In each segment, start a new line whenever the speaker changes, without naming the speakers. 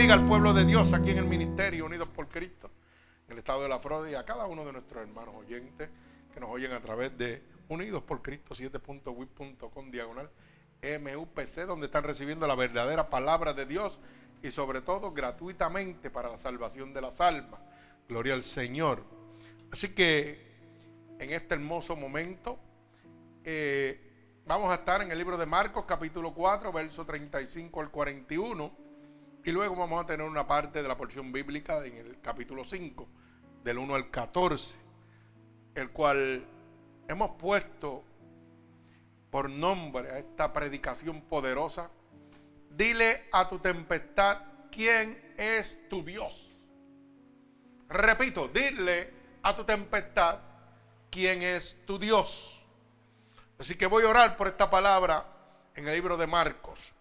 bendiga al pueblo de Dios aquí en el ministerio Unidos por Cristo, en el estado de la Florida y a cada uno de nuestros hermanos oyentes que nos oyen a través de Unidos por Cristo 7.wip.com diagonal MUPC, donde están recibiendo la verdadera palabra de Dios y sobre todo gratuitamente para la salvación de las almas. Gloria al Señor. Así que en este hermoso momento eh, vamos a estar en el libro de Marcos capítulo 4, verso 35 al 41. Y luego vamos a tener una parte de la porción bíblica en el capítulo 5, del 1 al 14, el cual hemos puesto por nombre a esta predicación poderosa. Dile a tu tempestad quién es tu Dios. Repito, dile a tu tempestad quién es tu Dios. Así que voy a orar por esta palabra en el libro de Marcos,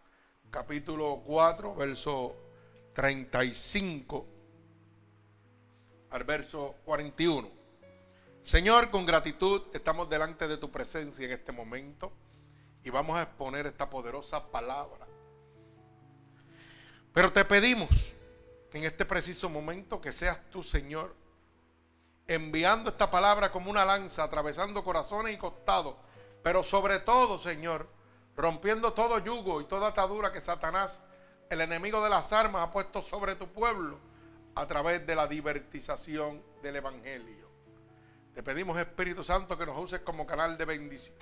capítulo 4, verso 35 al verso 41. Señor, con gratitud estamos delante de tu presencia en este momento y vamos a exponer esta poderosa palabra. Pero te pedimos en este preciso momento que seas tú, Señor, enviando esta palabra como una lanza, atravesando corazones y costados, pero sobre todo, Señor, rompiendo todo yugo y toda atadura que Satanás, el enemigo de las armas, ha puesto sobre tu pueblo a través de la divertización del Evangelio. Te pedimos, Espíritu Santo, que nos uses como canal de bendición,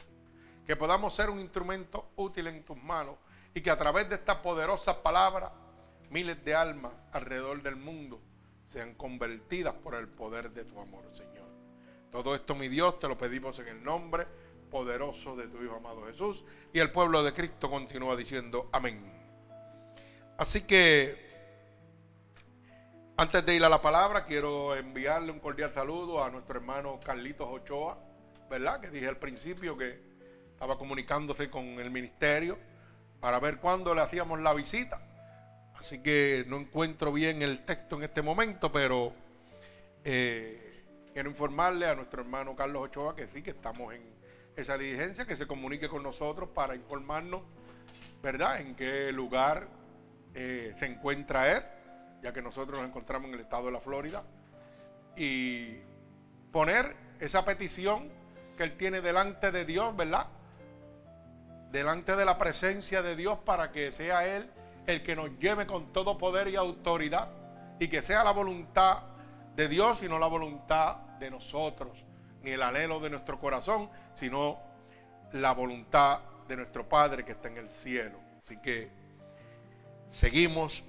que podamos ser un instrumento útil en tus manos y que a través de esta poderosa palabra miles de almas alrededor del mundo sean convertidas por el poder de tu amor, Señor. Todo esto, mi Dios, te lo pedimos en el nombre poderoso de tu Hijo amado Jesús. Y el pueblo de Cristo continúa diciendo amén. Así que, antes de ir a la palabra, quiero enviarle un cordial saludo a nuestro hermano Carlitos Ochoa, ¿verdad? Que dije al principio que estaba comunicándose con el ministerio para ver cuándo le hacíamos la visita. Así que no encuentro bien el texto en este momento, pero eh, quiero informarle a nuestro hermano Carlos Ochoa que sí, que estamos en esa diligencia, que se comunique con nosotros para informarnos, ¿verdad?, en qué lugar eh, se encuentra él, ya que nosotros nos encontramos en el estado de la Florida, y poner esa petición que él tiene delante de Dios, ¿verdad? Delante de la presencia de Dios para que sea él el que nos lleve con todo poder y autoridad y que sea la voluntad de Dios y no la voluntad de nosotros, ni el anhelo de nuestro corazón, sino la voluntad de nuestro Padre que está en el cielo. Así que seguimos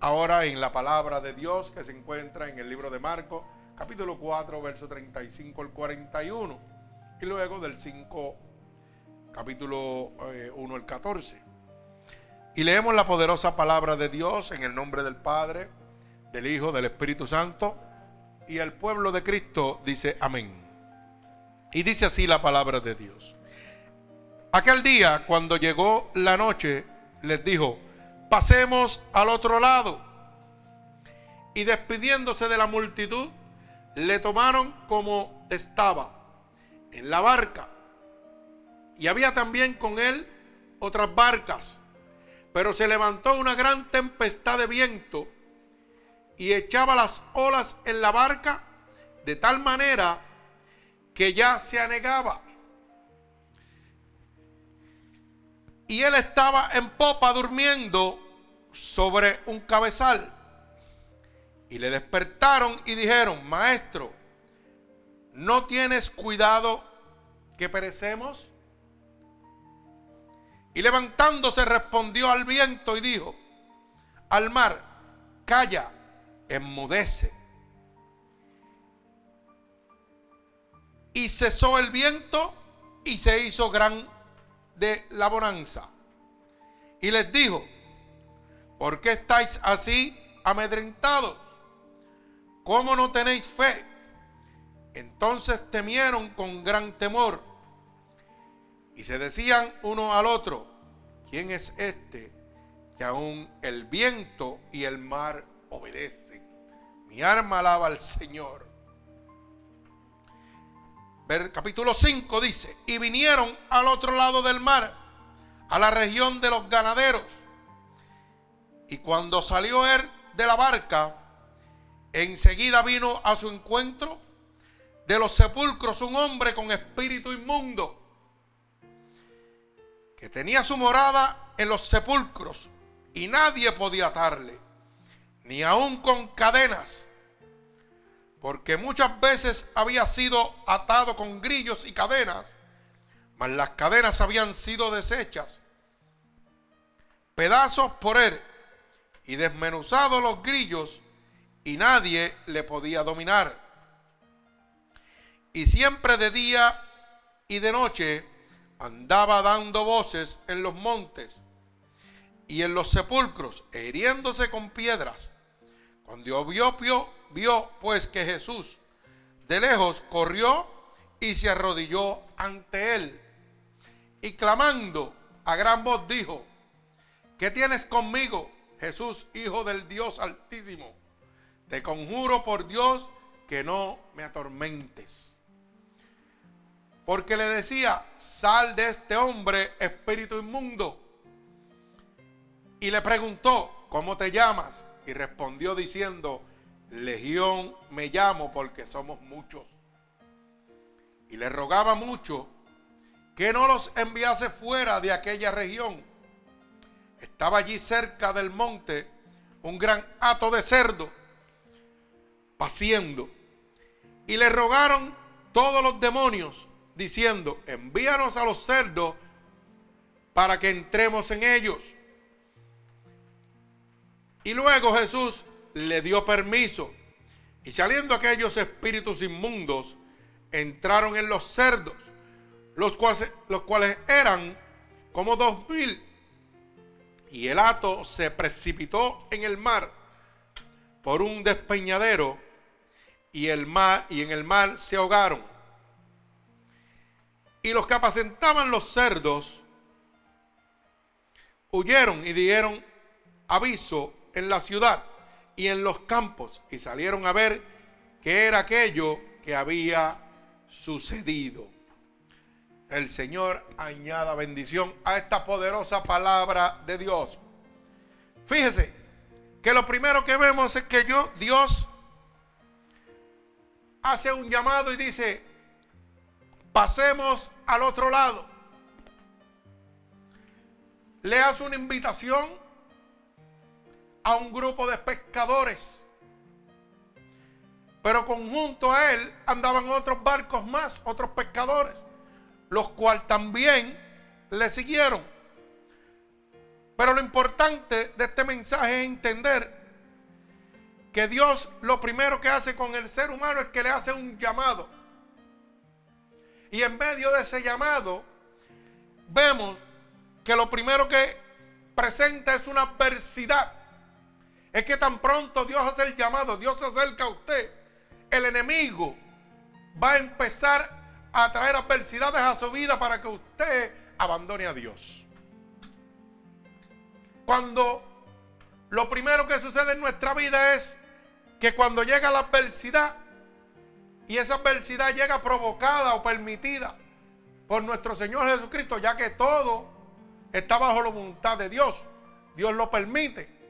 ahora en la palabra de Dios que se encuentra en el libro de Marcos, capítulo 4, verso 35 al 41, y luego del 5, capítulo 1 eh, al 14. Y leemos la poderosa palabra de Dios en el nombre del Padre, del Hijo, del Espíritu Santo. Y el pueblo de Cristo dice amén. Y dice así la palabra de Dios. Aquel día, cuando llegó la noche, les dijo, pasemos al otro lado. Y despidiéndose de la multitud, le tomaron como estaba, en la barca. Y había también con él otras barcas pero se levantó una gran tempestad de viento y echaba las olas en la barca de tal manera que ya se anegaba. Y él estaba en popa durmiendo sobre un cabezal. Y le despertaron y dijeron, maestro, ¿no tienes cuidado que perecemos? Y levantándose respondió al viento y dijo, al mar, calla, enmudece. Y cesó el viento y se hizo gran de la bonanza. Y les dijo, ¿por qué estáis así amedrentados? ¿Cómo no tenéis fe? Entonces temieron con gran temor y se decían uno al otro, ¿quién es este que aún el viento y el mar obedecen? Mi arma alaba al Señor. Capítulo 5 dice, y vinieron al otro lado del mar, a la región de los ganaderos. Y cuando salió él de la barca, enseguida vino a su encuentro de los sepulcros un hombre con espíritu inmundo, que tenía su morada en los sepulcros y nadie podía atarle, ni aun con cadenas, porque muchas veces había sido atado con grillos y cadenas, mas las cadenas habían sido deshechas, pedazos por él, y desmenuzados los grillos, y nadie le podía dominar. Y siempre de día y de noche andaba dando voces en los montes y en los sepulcros, hiriéndose con piedras. Cuando vio, vio, pues que Jesús de lejos corrió y se arrodilló ante él. Y clamando a gran voz dijo, ¿qué tienes conmigo, Jesús, Hijo del Dios Altísimo? Te conjuro por Dios que no me atormentes. Porque le decía, sal de este hombre, espíritu inmundo. Y le preguntó, ¿cómo te llamas? Y respondió diciendo, Legión me llamo porque somos muchos. Y le rogaba mucho que no los enviase fuera de aquella región. Estaba allí cerca del monte un gran hato de cerdo, paciendo. Y le rogaron todos los demonios, diciendo, envíanos a los cerdos para que entremos en ellos. Y luego Jesús le dio permiso. Y saliendo aquellos espíritus inmundos, entraron en los cerdos, los cuales, los cuales eran como dos mil. Y el hato se precipitó en el mar por un despeñadero y, el mar, y en el mar se ahogaron. Y los que apacentaban los cerdos huyeron y dieron aviso en la ciudad y en los campos y salieron a ver qué era aquello que había sucedido. El Señor añada bendición a esta poderosa palabra de Dios. Fíjese que lo primero que vemos es que yo, Dios hace un llamado y dice, pasemos al otro lado. Le hace una invitación a un grupo de pescadores. Pero conjunto a él andaban otros barcos más, otros pescadores, los cuales también le siguieron. Pero lo importante de este mensaje es entender que Dios lo primero que hace con el ser humano es que le hace un llamado. Y en medio de ese llamado vemos que lo primero que presenta es una adversidad. Es que tan pronto Dios hace el llamado, Dios se acerca a usted, el enemigo va a empezar a traer adversidades a su vida para que usted abandone a Dios. Cuando lo primero que sucede en nuestra vida es que cuando llega la adversidad, y esa adversidad llega provocada o permitida por nuestro Señor Jesucristo, ya que todo está bajo la voluntad de Dios, Dios lo permite.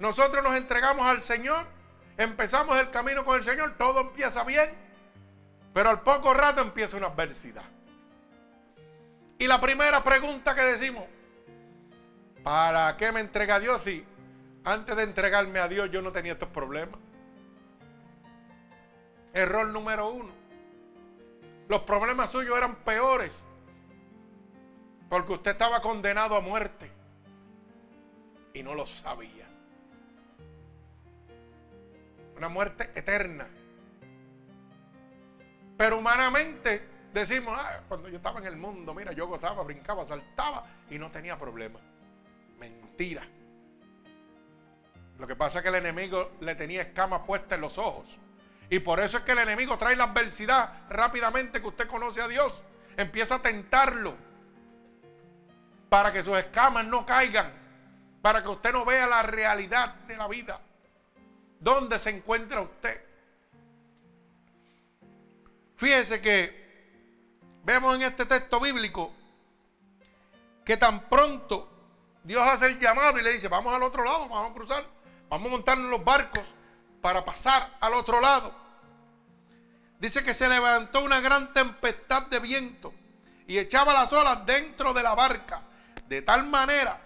Nosotros nos entregamos al Señor, empezamos el camino con el Señor, todo empieza bien, pero al poco rato empieza una adversidad. Y la primera pregunta que decimos, ¿para qué me entrega Dios si antes de entregarme a Dios yo no tenía estos problemas? Error número uno. Los problemas suyos eran peores porque usted estaba condenado a muerte y no lo sabía una muerte eterna. Pero humanamente decimos, ah, cuando yo estaba en el mundo, mira, yo gozaba, brincaba, saltaba y no tenía problema. Mentira. Lo que pasa es que el enemigo le tenía escamas puestas en los ojos. Y por eso es que el enemigo trae la adversidad rápidamente que usted conoce a Dios. Empieza a tentarlo para que sus escamas no caigan, para que usted no vea la realidad de la vida. ¿Dónde se encuentra usted? Fíjese que vemos en este texto bíblico que tan pronto Dios hace el llamado y le dice, vamos al otro lado, vamos a cruzar, vamos a montarnos los barcos para pasar al otro lado. Dice que se levantó una gran tempestad de viento y echaba las olas dentro de la barca, de tal manera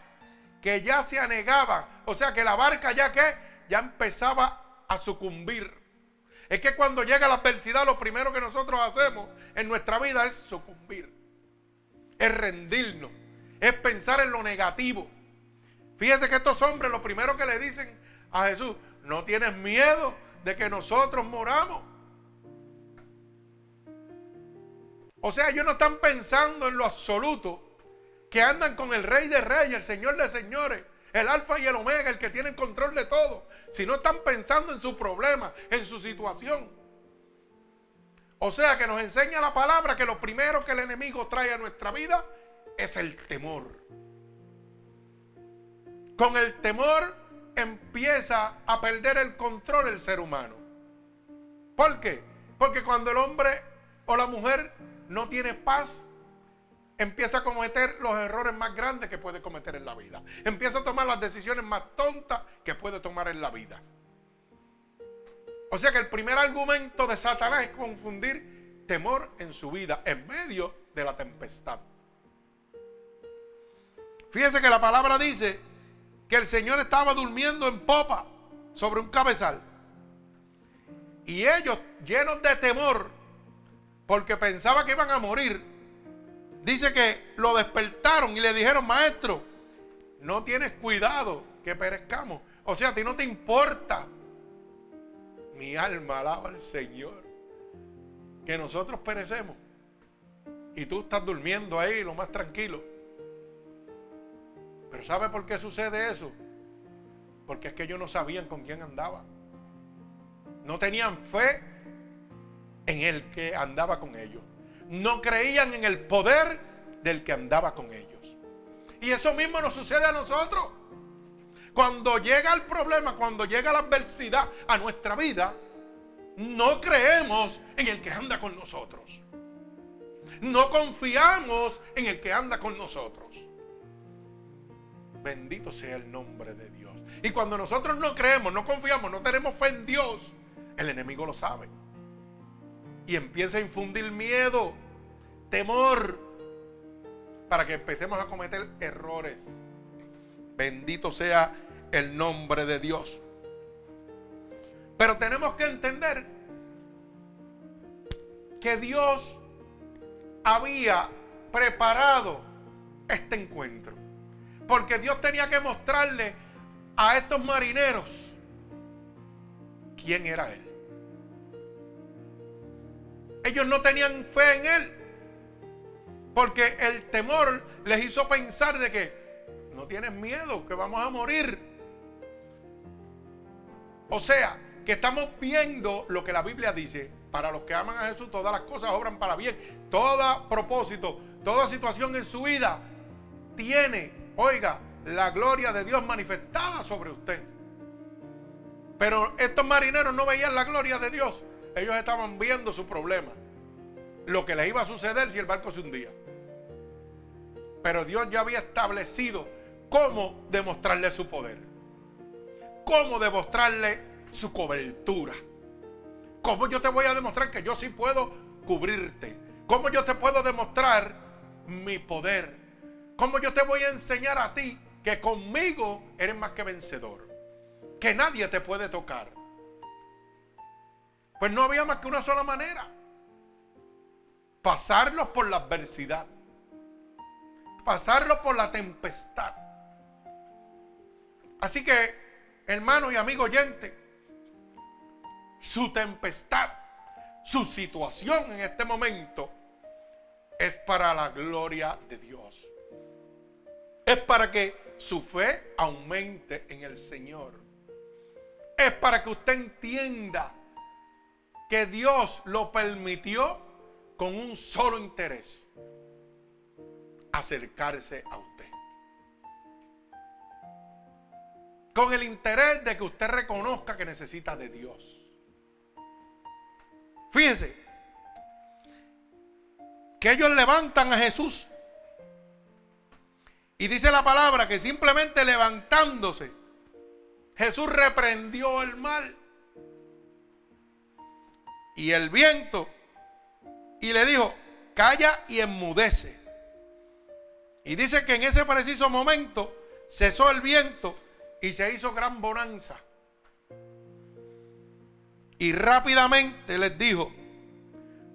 que ya se anegaba, o sea que la barca ya que ya empezaba a sucumbir. Es que cuando llega la adversidad, lo primero que nosotros hacemos en nuestra vida es sucumbir, es rendirnos, es pensar en lo negativo. Fíjese que estos hombres lo primero que le dicen a Jesús, no tienes miedo de que nosotros moramos. O sea, ellos no están pensando en lo absoluto, que andan con el rey de reyes, el señor de señores, el alfa y el omega, el que tiene control de todo, si no están pensando en su problema, en su situación. O sea que nos enseña la palabra que lo primero que el enemigo trae a nuestra vida es el temor. Con el temor empieza a perder el control el ser humano. ¿Por qué? Porque cuando el hombre o la mujer no tiene paz, empieza a cometer los errores más grandes que puede cometer en la vida. Empieza a tomar las decisiones más tontas que puede tomar en la vida. O sea que el primer argumento de Satanás es confundir temor en su vida en medio de la tempestad. Fíjese que la palabra dice que el Señor estaba durmiendo en popa sobre un cabezal. Y ellos, llenos de temor, porque pensaba que iban a morir, dice que lo despertaron y le dijeron, maestro, no tienes cuidado que perezcamos. O sea, a ti no te importa. Mi alma alaba al Señor. Que nosotros perecemos. Y tú estás durmiendo ahí lo más tranquilo. Pero ¿sabe por qué sucede eso? Porque es que ellos no sabían con quién andaba. No tenían fe en el que andaba con ellos. No creían en el poder del que andaba con ellos. Y eso mismo nos sucede a nosotros. Cuando llega el problema, cuando llega la adversidad a nuestra vida, no creemos en el que anda con nosotros. No confiamos en el que anda con nosotros. Bendito sea el nombre de Dios. Y cuando nosotros no creemos, no confiamos, no tenemos fe en Dios, el enemigo lo sabe y empieza a infundir miedo, temor, para que empecemos a cometer errores. Bendito sea el nombre de Dios. Pero tenemos que entender que Dios había preparado este encuentro. Porque Dios tenía que mostrarle a estos marineros quién era Él. Ellos no tenían fe en Él. Porque el temor les hizo pensar de que no tienes miedo, que vamos a morir. O sea, que estamos viendo lo que la Biblia dice. Para los que aman a Jesús, todas las cosas obran para bien. Todo propósito, toda situación en su vida tiene, oiga, la gloria de Dios manifestada sobre usted. Pero estos marineros no veían la gloria de Dios. Ellos estaban viendo su problema. Lo que les iba a suceder si el barco se hundía. Pero Dios ya había establecido cómo demostrarle su poder. Cómo demostrarle su cobertura. Cómo yo te voy a demostrar que yo sí puedo cubrirte. Cómo yo te puedo demostrar mi poder. Cómo yo te voy a enseñar a ti que conmigo eres más que vencedor. Que nadie te puede tocar. Pues no había más que una sola manera. Pasarlos por la adversidad. Pasarlos por la tempestad. Así que, hermano y amigo oyente, su tempestad, su situación en este momento es para la gloria de Dios. Es para que su fe aumente en el Señor. Es para que usted entienda que Dios lo permitió con un solo interés, acercarse a usted. Con el interés de que usted reconozca que necesita de Dios. Fíjese que ellos levantan a Jesús Y dice la palabra que simplemente levantándose, Jesús reprendió el mal y el viento y le dijo, calla y enmudece. Y dice que en ese preciso momento cesó el viento y se hizo gran bonanza. Y rápidamente les dijo,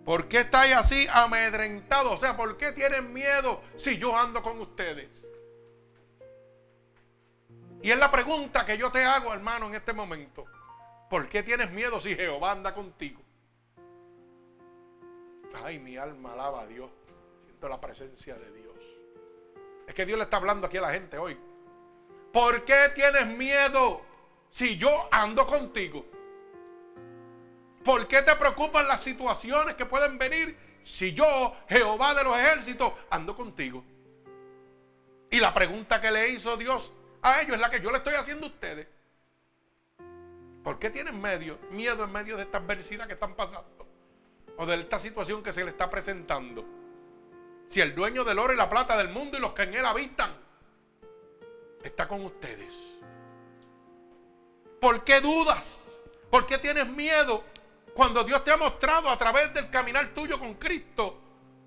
¿por qué estáis así amedrentados? O sea, ¿por qué tienen miedo si yo ando con ustedes? Y es la pregunta que yo te hago, hermano, en este momento. ¿Por qué tienes miedo si Jehová anda contigo? Ay, mi alma alaba a Dios. Siento la presencia de Dios. Es que Dios le está hablando aquí a la gente hoy. ¿Por qué tienes miedo si yo ando contigo? ¿Por qué te preocupan las situaciones que pueden venir si yo, Jehová de los ejércitos, ando contigo? Y la pregunta que le hizo Dios a ellos es la que yo le estoy haciendo a ustedes. ¿Por qué tienen miedo en medio de esta adversidad que están pasando? O de esta situación que se le está presentando. Si el dueño del oro y la plata del mundo y los que en él habitan está con ustedes. ¿Por qué dudas? ¿Por qué tienes miedo cuando Dios te ha mostrado a través del caminar tuyo con Cristo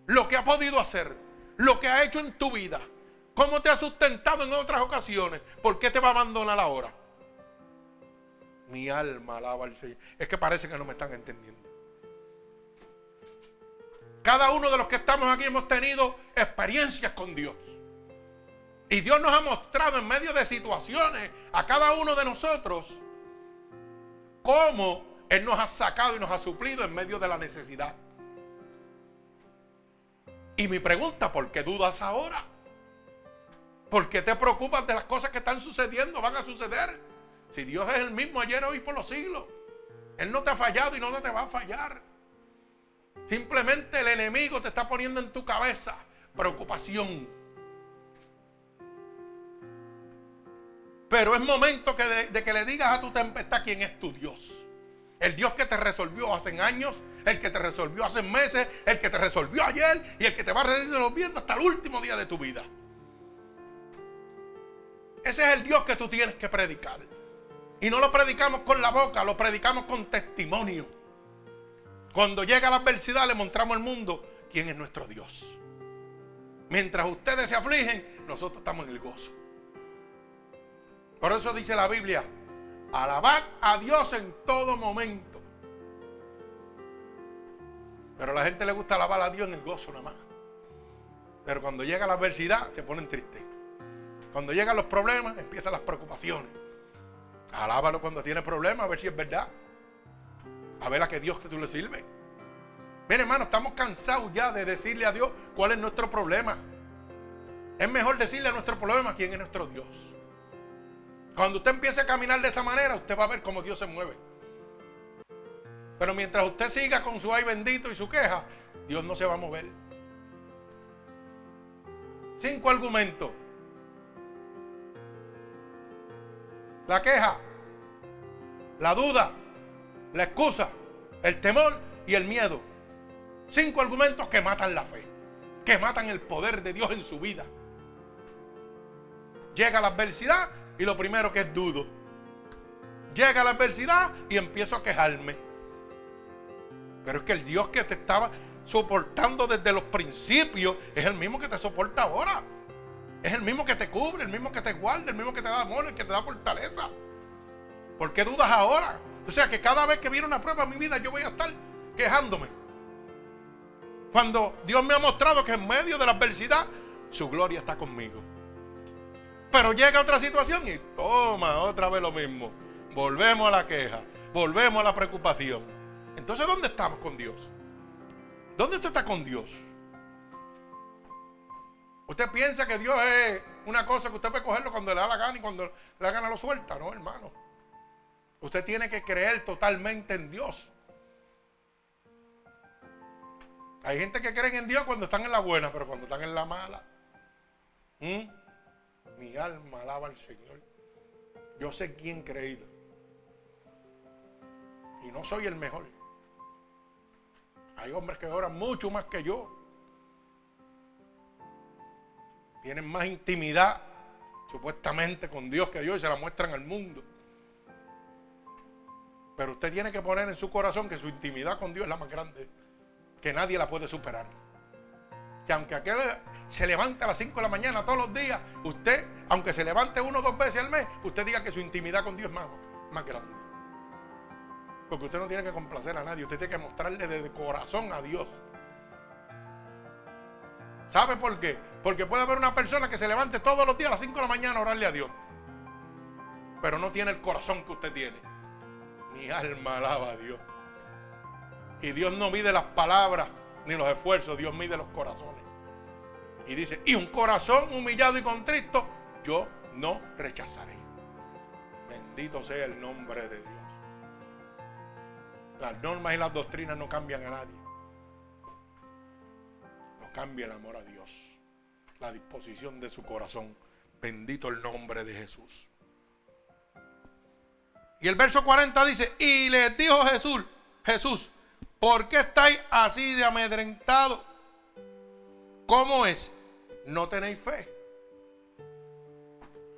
lo que ha podido hacer, lo que ha hecho en tu vida? ¿Cómo te ha sustentado en otras ocasiones? ¿Por qué te va a abandonar ahora? Mi alma alaba al Señor. Es que parece que no me están entendiendo. Cada uno de los que estamos aquí hemos tenido experiencias con Dios. Y Dios nos ha mostrado en medio de situaciones a cada uno de nosotros cómo Él nos ha sacado y nos ha suplido en medio de la necesidad. Y mi pregunta, ¿por qué dudas ahora? ¿Por qué te preocupas de las cosas que están sucediendo? Van a suceder. Si Dios es el mismo ayer, hoy, por los siglos. Él no te ha fallado y no te va a fallar. Simplemente el enemigo te está poniendo en tu cabeza preocupación. Pero es momento que de, que le digas a tu tempestad quién es tu Dios. El Dios que te resolvió hace años, el que te resolvió hace meses, el que te resolvió ayer y el que te va a resolviendo hasta el último día de tu vida. Ese es el Dios que tú tienes que predicar. Y no lo predicamos con la boca, lo predicamos con testimonio. Cuando llega la adversidad le mostramos al mundo quién es nuestro Dios. Mientras ustedes se afligen, nosotros estamos en el gozo. Por eso dice la Biblia, alabad a Dios en todo momento. Pero a la gente le gusta alabar a Dios en el gozo nada más. Pero cuando llega la adversidad se ponen tristes. Cuando llegan los problemas empiezan las preocupaciones. Alábalo cuando tiene problemas a ver si es verdad a ver a qué Dios que tú le sirves. Mire, hermano, estamos cansados ya de decirle a Dios cuál es nuestro problema. Es mejor decirle a nuestro problema quién es nuestro Dios. Cuando usted empiece a caminar de esa manera, usted va a ver cómo Dios se mueve. Pero mientras usted siga con su ay bendito y su queja, Dios no se va a mover. Cinco argumentos. La queja, la duda, la excusa, el temor y el miedo. Cinco argumentos que matan la fe, que matan el poder de Dios en su vida. Llega la adversidad y lo primero que es dudo. Llega la adversidad y empiezo a quejarme. Pero es que el Dios que te estaba soportando desde los principios es el mismo que te soporta ahora. Es el mismo que te cubre, el mismo que te guarda, el mismo que te da amor, el que te da fortaleza. ¿Por qué dudas ahora? O sea que cada vez que viene una prueba en mi vida yo voy a estar quejándome. Cuando Dios me ha mostrado que en medio de la adversidad su gloria está conmigo. Pero llega otra situación y toma otra vez lo mismo. Volvemos a la queja, volvemos a la preocupación. Entonces, ¿dónde estamos con Dios? ¿Dónde usted está con Dios? Usted piensa que Dios es una cosa que usted puede cogerlo cuando le da la gana y cuando le da la gana lo suelta, ¿no, hermano? Usted tiene que creer totalmente en Dios. Hay gente que cree en Dios cuando están en la buena, pero cuando están en la mala. Mi alma alaba al Señor. Yo sé quién creído. Y no soy el mejor. Hay hombres que oran mucho más que yo. tienen más intimidad supuestamente con Dios que Dios y se la muestran al mundo. Pero usted tiene que poner en su corazón que su intimidad con Dios es la más grande, que nadie la puede superar. Que aunque aquel se levante a las 5 de la mañana todos los días, usted, aunque se levante uno o dos veces al mes, usted diga que su intimidad con Dios es más, más grande. Porque usted no tiene que complacer a nadie, usted tiene que mostrarle de corazón a Dios. ¿Sabe por qué? Porque puede haber una persona que se levante todos los días a las 5 de la mañana a orarle a Dios. Pero no tiene el corazón que usted tiene. Mi alma alaba a Dios. Y Dios no mide las palabras ni los esfuerzos, Dios mide los corazones. Y dice, y un corazón humillado y contrito, yo no rechazaré. Bendito sea el nombre de Dios. Las normas y las doctrinas no cambian a nadie. No cambia el amor a Dios. La disposición de su corazón. Bendito el nombre de Jesús. Y el verso 40 dice, y les dijo Jesús, Jesús, ¿por qué estáis así de amedrentados? ¿Cómo es? ¿No tenéis fe?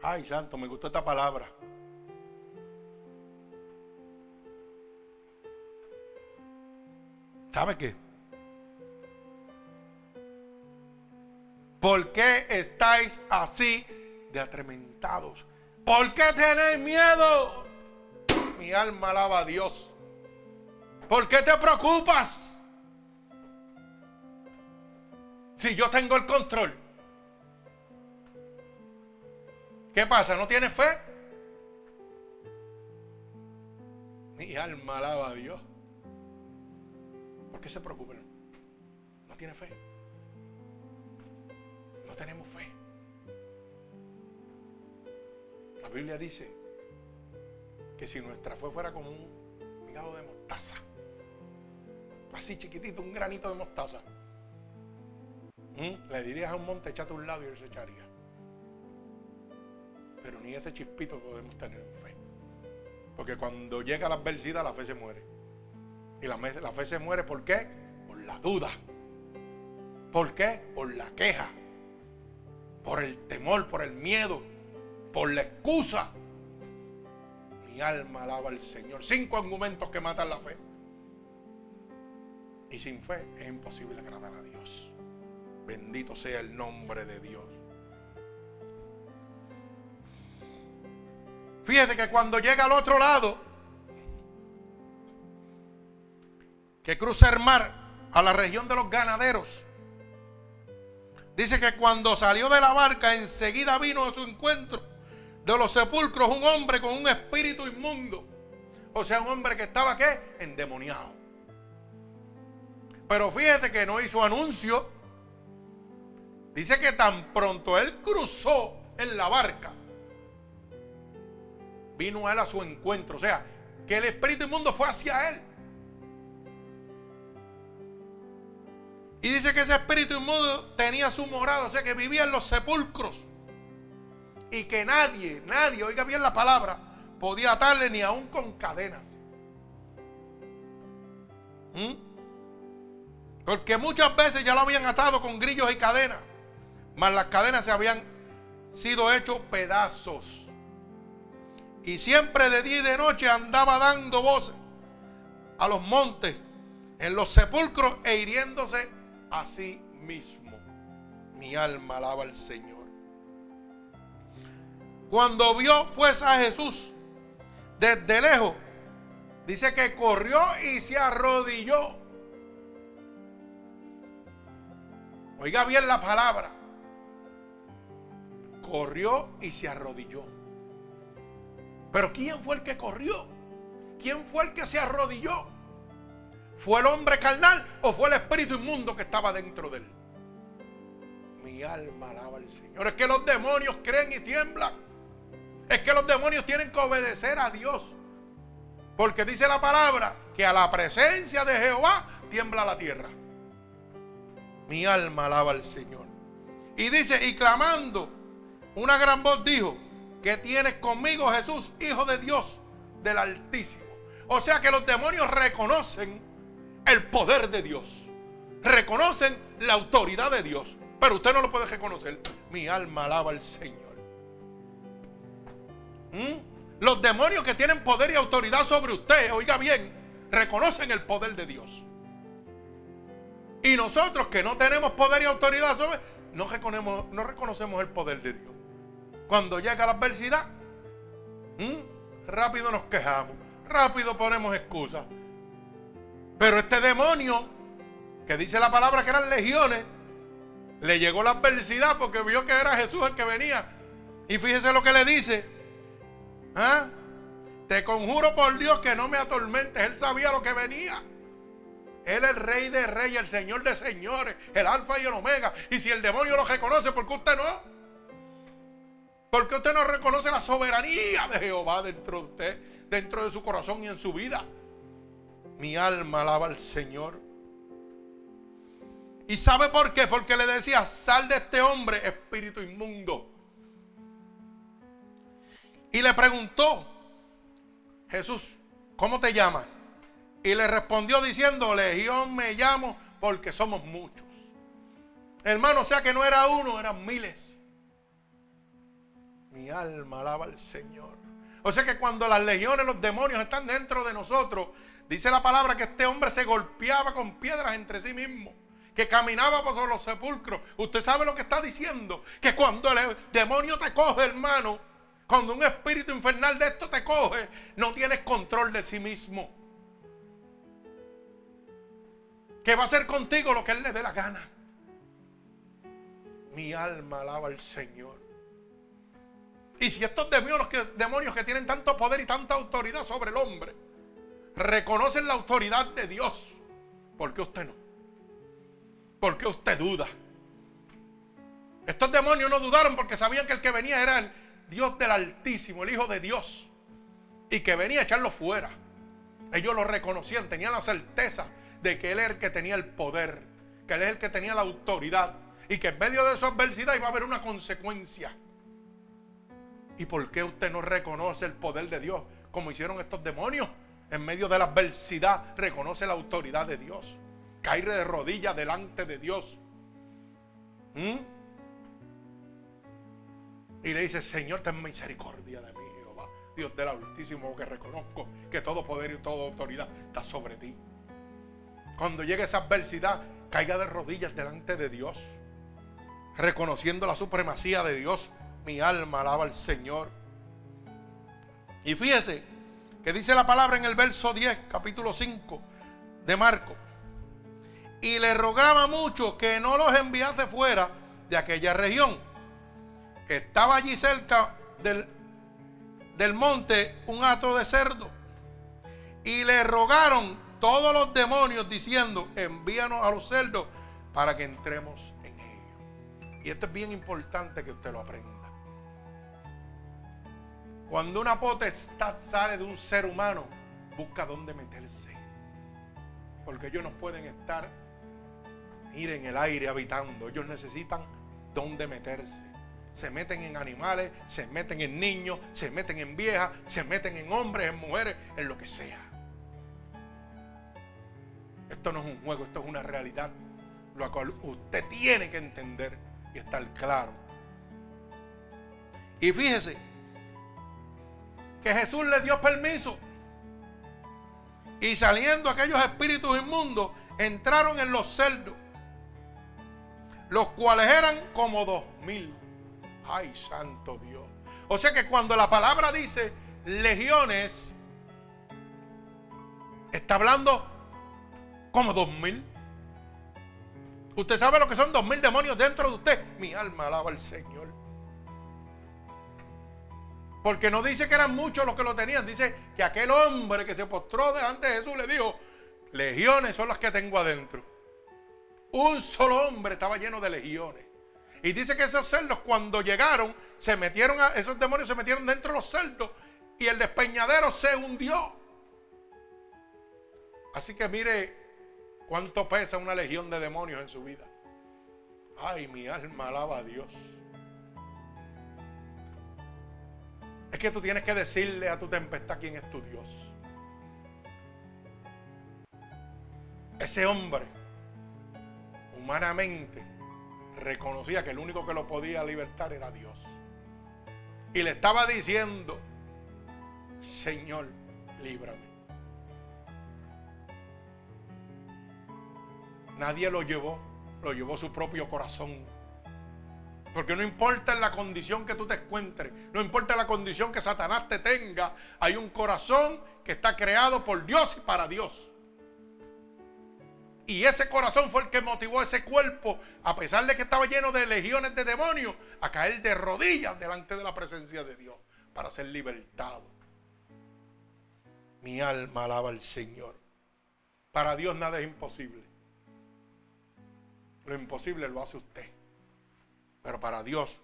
Ay, santo, me gustó esta palabra. ¿Sabe qué? ¿Por qué estáis así de atrementados? ¿Por qué tenéis miedo? Mi alma alaba a Dios. ¿Por qué te preocupas? Si yo tengo el control. ¿Qué pasa? ¿No tienes fe? Mi alma alaba a Dios. ¿Por qué se preocupan? No tiene fe. No tenemos fe. La Biblia dice que si nuestra fe fuera como un grado de mostaza, así chiquitito, un granito de mostaza, le dirías a un monte, echate a un lado y se echaría. Pero ni ese chispito podemos tener en fe. Porque cuando llega la adversidad, la fe se muere. Y la, la fe se muere, ¿por qué? Por la duda. ¿Por qué? Por la queja. Por el temor, por el miedo, por la excusa. Mi alma alaba al Señor. Cinco argumentos que matan la fe. Y sin fe es imposible agradar a Dios. Bendito sea el nombre de Dios. Fíjate que cuando llega al otro lado, que cruza el mar a la región de los ganaderos, dice que cuando salió de la barca enseguida vino a su encuentro de los sepulcros un hombre con un espíritu inmundo. O sea, un hombre que estaba qué? Endemoniado. Pero fíjate que no hizo anuncio. Dice que tan pronto él cruzó en la barca, vino él a su encuentro. O sea, que el espíritu inmundo fue hacia él. Y dice que ese espíritu inmundo tenía su morada, o sea, que vivía en los sepulcros y que nadie, nadie, oiga bien la palabra, podía atarle ni aún con cadenas. ¿Mm? Porque muchas veces ya lo habían atado con grillos y cadenas, mas las cadenas se habían sido hechos pedazos. Y siempre de día y de noche andaba dando voces a los montes, en los sepulcros e hiriéndose a sí mismo. Mi alma alaba al Señor. Cuando vio pues a Jesús desde lejos, dice que corrió y se arrodilló. Oiga bien la palabra. Corrió y se arrodilló. Pero ¿quién fue el que corrió? ¿Quién fue el que se arrodilló? ¿Fue el hombre carnal o fue el espíritu inmundo que estaba dentro de él? Mi alma alaba al Señor. Es que los demonios creen y tiemblan. Es que los demonios tienen que obedecer a Dios. Porque dice la palabra que a la presencia de Jehová tiembla la tierra. Mi alma alaba al Señor. Y dice, y clamando, una gran voz dijo, que tienes conmigo Jesús, Hijo de Dios, del Altísimo. O sea que los demonios reconocen el poder de Dios. Reconocen la autoridad de Dios. Pero usted no lo puede reconocer. Mi alma alaba al Señor. ¿Mm? Los demonios que tienen poder y autoridad sobre usted, oiga bien, reconocen el poder de Dios. Y nosotros que no tenemos poder y autoridad sobre, no reconocemos, no reconocemos el poder de Dios. Cuando llega la adversidad, rápido nos quejamos, rápido ponemos excusas. Pero este demonio, que dice la palabra que eran legiones, le llegó la adversidad porque vio que era Jesús el que venía. Y fíjese lo que le dice. ¿Ah? Te conjuro por Dios que no me atormentes. Él sabía lo que venía. Él es el rey de reyes, el señor de señores, el alfa y el omega. Y si el demonio lo reconoce, ¿por qué usted no? Porque usted no reconoce la soberanía de Jehová dentro de usted, dentro de su corazón y en su vida. Mi alma alaba al Señor. ¿Y sabe por qué? Porque le decía, sal de este hombre, espíritu inmundo. Y le preguntó, Jesús, ¿cómo te llamas? Y le respondió diciendo, Legión me llamo porque somos muchos. Hermano, o sea que no era uno, eran miles. Mi alma alaba al Señor. O sea que cuando las legiones, los demonios están dentro de nosotros, dice la palabra que este hombre se golpeaba con piedras entre sí mismo. Que caminaba por los sepulcros. Usted sabe lo que está diciendo. Que cuando el demonio te coge, hermano, cuando un espíritu infernal de esto te coge, no tienes control de sí mismo que va a hacer contigo lo que Él le dé la gana. Mi alma alaba al Señor. Y si estos demonios que, demonios que tienen tanto poder y tanta autoridad sobre el hombre reconocen la autoridad de Dios, ¿por qué usted no? ¿Por qué usted duda? Estos demonios no dudaron porque sabían que el que venía era el Dios del Altísimo, el Hijo de Dios, y que venía a echarlo fuera. Ellos lo reconocían, tenían la certeza de que Él es el que tenía el poder, que Él es el que tenía la autoridad y que en medio de su adversidad iba a haber una consecuencia. ¿Y por qué usted no reconoce el poder de Dios como hicieron estos demonios? En medio de la adversidad reconoce la autoridad de Dios. Caer de rodillas delante de Dios. ¿Mm? Y le dice, Señor, ten misericordia de mí, Jehová. Dios del Altísimo, que reconozco que todo poder y toda autoridad está sobre ti. Cuando llegue esa adversidad, caiga de rodillas delante de Dios. Reconociendo la supremacía de Dios. Mi alma alaba al Señor. Y fíjese que dice la palabra en el verso 10, capítulo 5 de Marco. Y le rogaba mucho que no los enviase fuera de aquella región. Estaba allí cerca del, del monte un atro de cerdo. Y le rogaron todos los demonios diciendo, envíanos a los cerdos para que entremos en ellos. Y esto es bien importante que usted lo aprenda. Cuando una potestad sale de un ser humano, busca dónde meterse. Porque ellos no pueden estar, ir en el aire habitando. Ellos necesitan dónde meterse. Se meten en animales, se meten en niños, se meten en viejas, se meten en hombres, en mujeres, en lo que sea. Esto no es un juego, esto es una realidad. Lo cual usted tiene que entender y estar claro. Y fíjese que Jesús le dio permiso. Y saliendo aquellos espíritus inmundos, entraron en los cerdos, los cuales eran como dos mil. Ay, santo Dios. O sea que cuando la palabra dice legiones, está hablando como dos mil. ¿Usted sabe lo que son dos mil demonios dentro de usted? Mi alma alaba al Señor. Porque no dice que eran muchos los que lo tenían. Dice que aquel hombre que se postró delante de Jesús le dijo, legiones son las que tengo adentro. Un solo hombre estaba lleno de legiones. Y dice que esos cerdos cuando llegaron, se metieron esos demonios se metieron dentro de los cerdos y el despeñadero se hundió. Así que mire, ¿Cuánto pesa una legión de demonios en su vida? Ay, mi alma alaba a Dios. Es que tú tienes que decirle a tu tempestad quién es tu Dios. Ese hombre, humanamente, reconocía que el único que lo podía libertar era Dios. Y le estaba diciendo, Señor, líbrame. Nadie lo llevó, lo llevó su propio corazón. Porque no importa la condición que tú te encuentres, no importa la condición que Satanás te tenga, hay un corazón que está creado por Dios y para Dios. Y ese corazón fue el que motivó a ese cuerpo, a pesar de que estaba lleno de legiones de demonios, a caer de rodillas delante de la presencia de Dios para ser libertado. Mi alma alaba al Señor. Para Dios nada es imposible. Lo imposible lo hace usted. Pero para Dios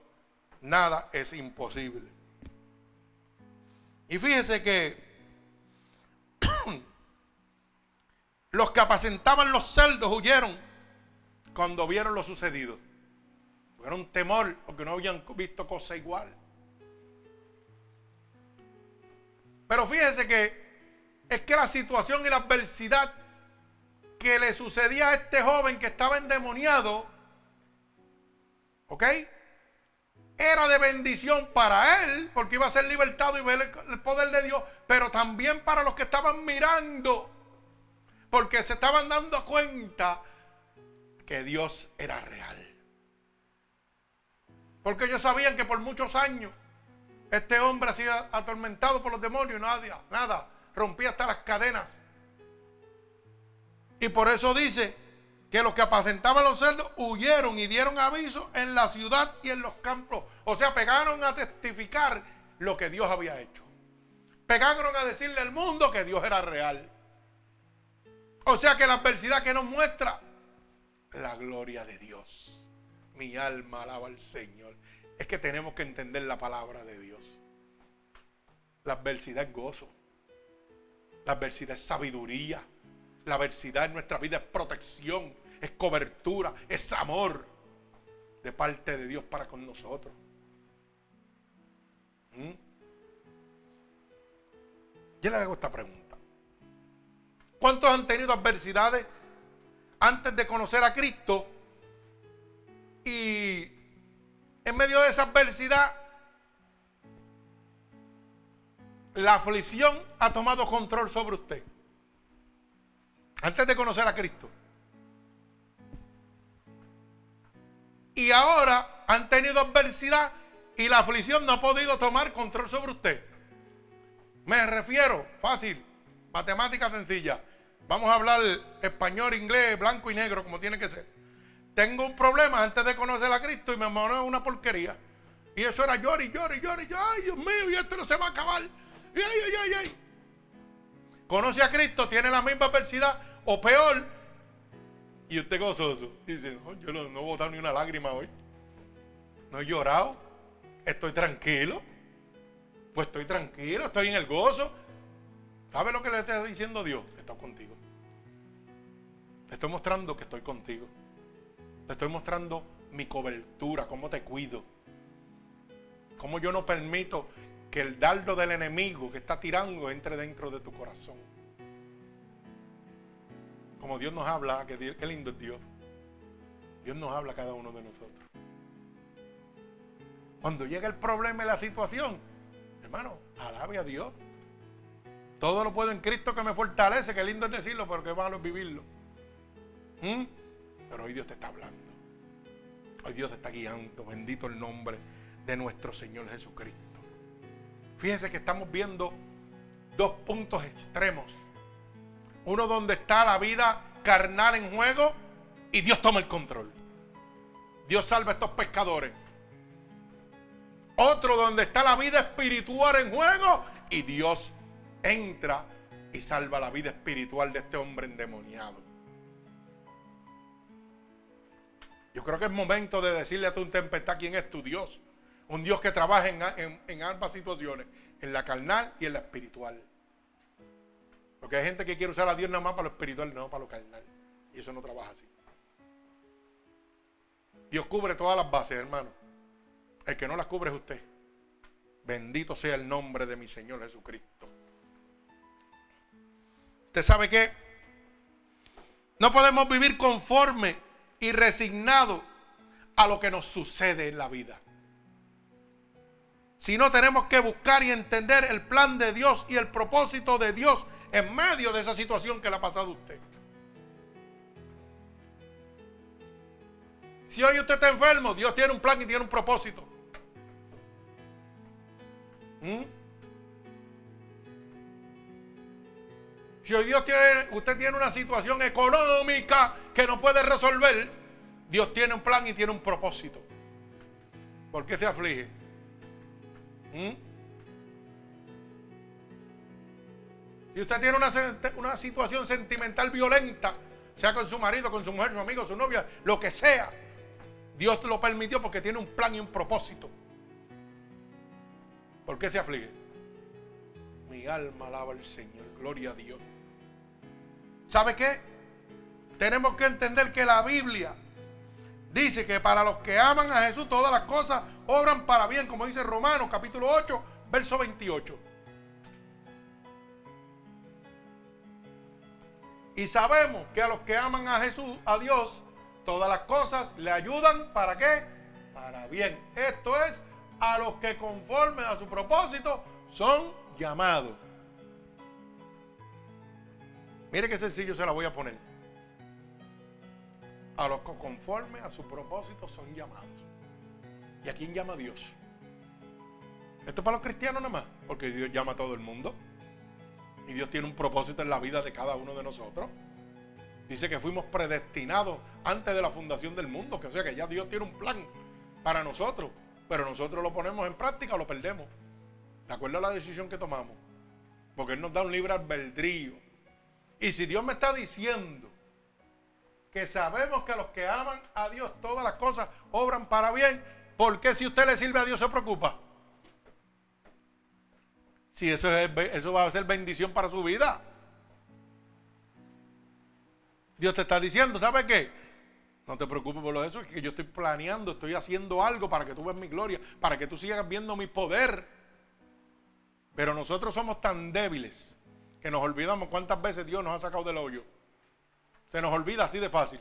nada es imposible. Y fíjese que Los que apacentaban los cerdos huyeron cuando vieron lo sucedido. Tuvieron temor porque no habían visto cosa igual. Pero fíjese que es que la situación y la adversidad que le sucedía a este joven que estaba endemoniado, ¿ok? Era de bendición para él, porque iba a ser libertado y ver el poder de Dios, pero también para los que estaban mirando porque se estaban dando cuenta que Dios era real. Porque ellos sabían que por muchos años este hombre ha sido atormentado por los demonios, nada, nada, rompía hasta las cadenas. Y por eso dice que los que apacentaban los cerdos huyeron y dieron aviso en la ciudad y en los campos. O sea, pegaron a testificar lo que Dios había hecho. Pegaron a decirle al mundo que Dios era real. O sea que la adversidad que nos muestra la gloria de Dios. Mi alma alaba al Señor. Es que tenemos que entender la palabra de Dios. La adversidad es gozo. La adversidad es sabiduría. La adversidad en nuestra vida es protección, es cobertura, es amor de parte de Dios para con nosotros. ¿Mm? Yo le hago esta pregunta. ¿Cuántos han tenido adversidades antes de conocer a Cristo? Y en medio de esa adversidad, la aflicción ha tomado control sobre usted. Antes de conocer a Cristo. Y ahora han tenido adversidad y la aflicción no ha podido tomar control sobre usted. Me refiero, fácil, matemática sencilla. Vamos a hablar español, inglés, blanco y negro, como tiene que ser. Tengo un problema antes de conocer a Cristo y me es una porquería. Y eso era llori, llori, llori. Ay, Dios mío, y esto no se va a acabar. Ay, ay, ay, ay. Conoce a Cristo, tiene la misma adversidad o peor. Y usted gozoso. Dice, yo no, no he botado ni una lágrima hoy. No he llorado. Estoy tranquilo. Pues estoy tranquilo, estoy en el gozo. ¿Sabe lo que le está diciendo Dios? Está contigo. Te estoy mostrando que estoy contigo. Te estoy mostrando mi cobertura, cómo te cuido. Cómo yo no permito que el dardo del enemigo que está tirando entre dentro de tu corazón. Como Dios nos habla, qué lindo es Dios. Dios nos habla a cada uno de nosotros. Cuando llega el problema y la situación, hermano, alabe a Dios. Todo lo puedo en Cristo que me fortalece, qué lindo es decirlo, pero qué malo es vivirlo. ¿Mm? Pero hoy Dios te está hablando. Hoy Dios te está guiando. Bendito el nombre de nuestro Señor Jesucristo. Fíjense que estamos viendo dos puntos extremos. Uno donde está la vida carnal en juego y Dios toma el control. Dios salva a estos pescadores. Otro donde está la vida espiritual en juego y Dios entra y salva la vida espiritual de este hombre endemoniado. Yo creo que es momento de decirle a tu tempestad quién es tu Dios. Un Dios que trabaja en, ambas situaciones, en la carnal y en la espiritual. Porque hay gente que quiere usar a Dios nada más para lo espiritual, no para lo carnal. Y eso no trabaja así. Dios cubre todas las bases, hermano. El que no las cubre es usted. Bendito sea el nombre de mi Señor Jesucristo. ¿Usted sabe qué? No podemos vivir conforme y resignado a lo que nos sucede en la vida. Si no tenemos que buscar y entender el plan de Dios y el propósito de Dios en medio de esa situación que le ha pasado a usted. Si hoy usted está enfermo, Dios tiene un plan y tiene un propósito. ¿Mm? Si hoy Dios tiene, usted tiene una situación económica que no puede resolver, Dios tiene un plan y tiene un propósito. ¿Por qué se aflige? ¿Mm? Si usted tiene una, una situación sentimental violenta, sea con su marido, con su mujer, su amigo, su novia, lo que sea, Dios lo permitió porque tiene un plan y un propósito. ¿Por qué se aflige? Mi alma alaba al Señor, gloria a Dios. ¿Sabe qué? Tenemos que entender que la Biblia dice que para los que aman a Jesús todas las cosas obran para bien, como dice Romanos capítulo 8, verso 28. Y sabemos que a los que aman a Jesús, a Dios, todas las cosas le ayudan para qué? Para bien. Esto es a los que conforme a su propósito son llamados. Mire qué sencillo se la voy a poner. A los que conforme a su propósito son llamados. ¿Y a quién llama Dios? Esto es para los cristianos nada más, porque Dios llama a todo el mundo. Y Dios tiene un propósito en la vida de cada uno de nosotros. Dice que fuimos predestinados antes de la fundación del mundo, que o sea que ya Dios tiene un plan para nosotros, pero nosotros lo ponemos en práctica o lo perdemos. ¿De acuerdo a la decisión que tomamos? Porque Él nos da un libre albedrío. Y si Dios me está diciendo que sabemos que los que aman a Dios todas las cosas obran para bien, ¿por qué si usted le sirve a Dios se preocupa? Si eso, es, eso va a ser bendición para su vida. Dios te está diciendo, ¿sabe qué? No te preocupes por lo de eso, es que yo estoy planeando, estoy haciendo algo para que tú veas mi gloria, para que tú sigas viendo mi poder. Pero nosotros somos tan débiles que nos olvidamos cuántas veces Dios nos ha sacado del hoyo. Se nos olvida así de fácil.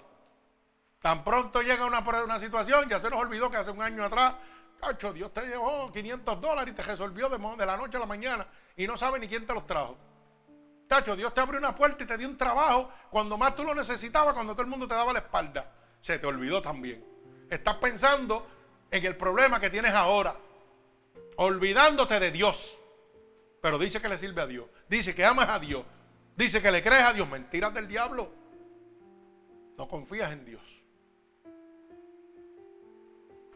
Tan pronto llega una, una situación, ya se nos olvidó que hace un año atrás, cacho, Dios te llevó 500 dólares y te resolvió de, de la noche a la mañana y no sabe ni quién te los trajo. Cacho, Dios te abrió una puerta y te dio un trabajo cuando más tú lo necesitabas, cuando todo el mundo te daba la espalda. Se te olvidó también. Estás pensando en el problema que tienes ahora, olvidándote de Dios. Pero dice que le sirve a Dios. Dice que amas a Dios. Dice que le crees a Dios. Mentiras del diablo. No confías en Dios.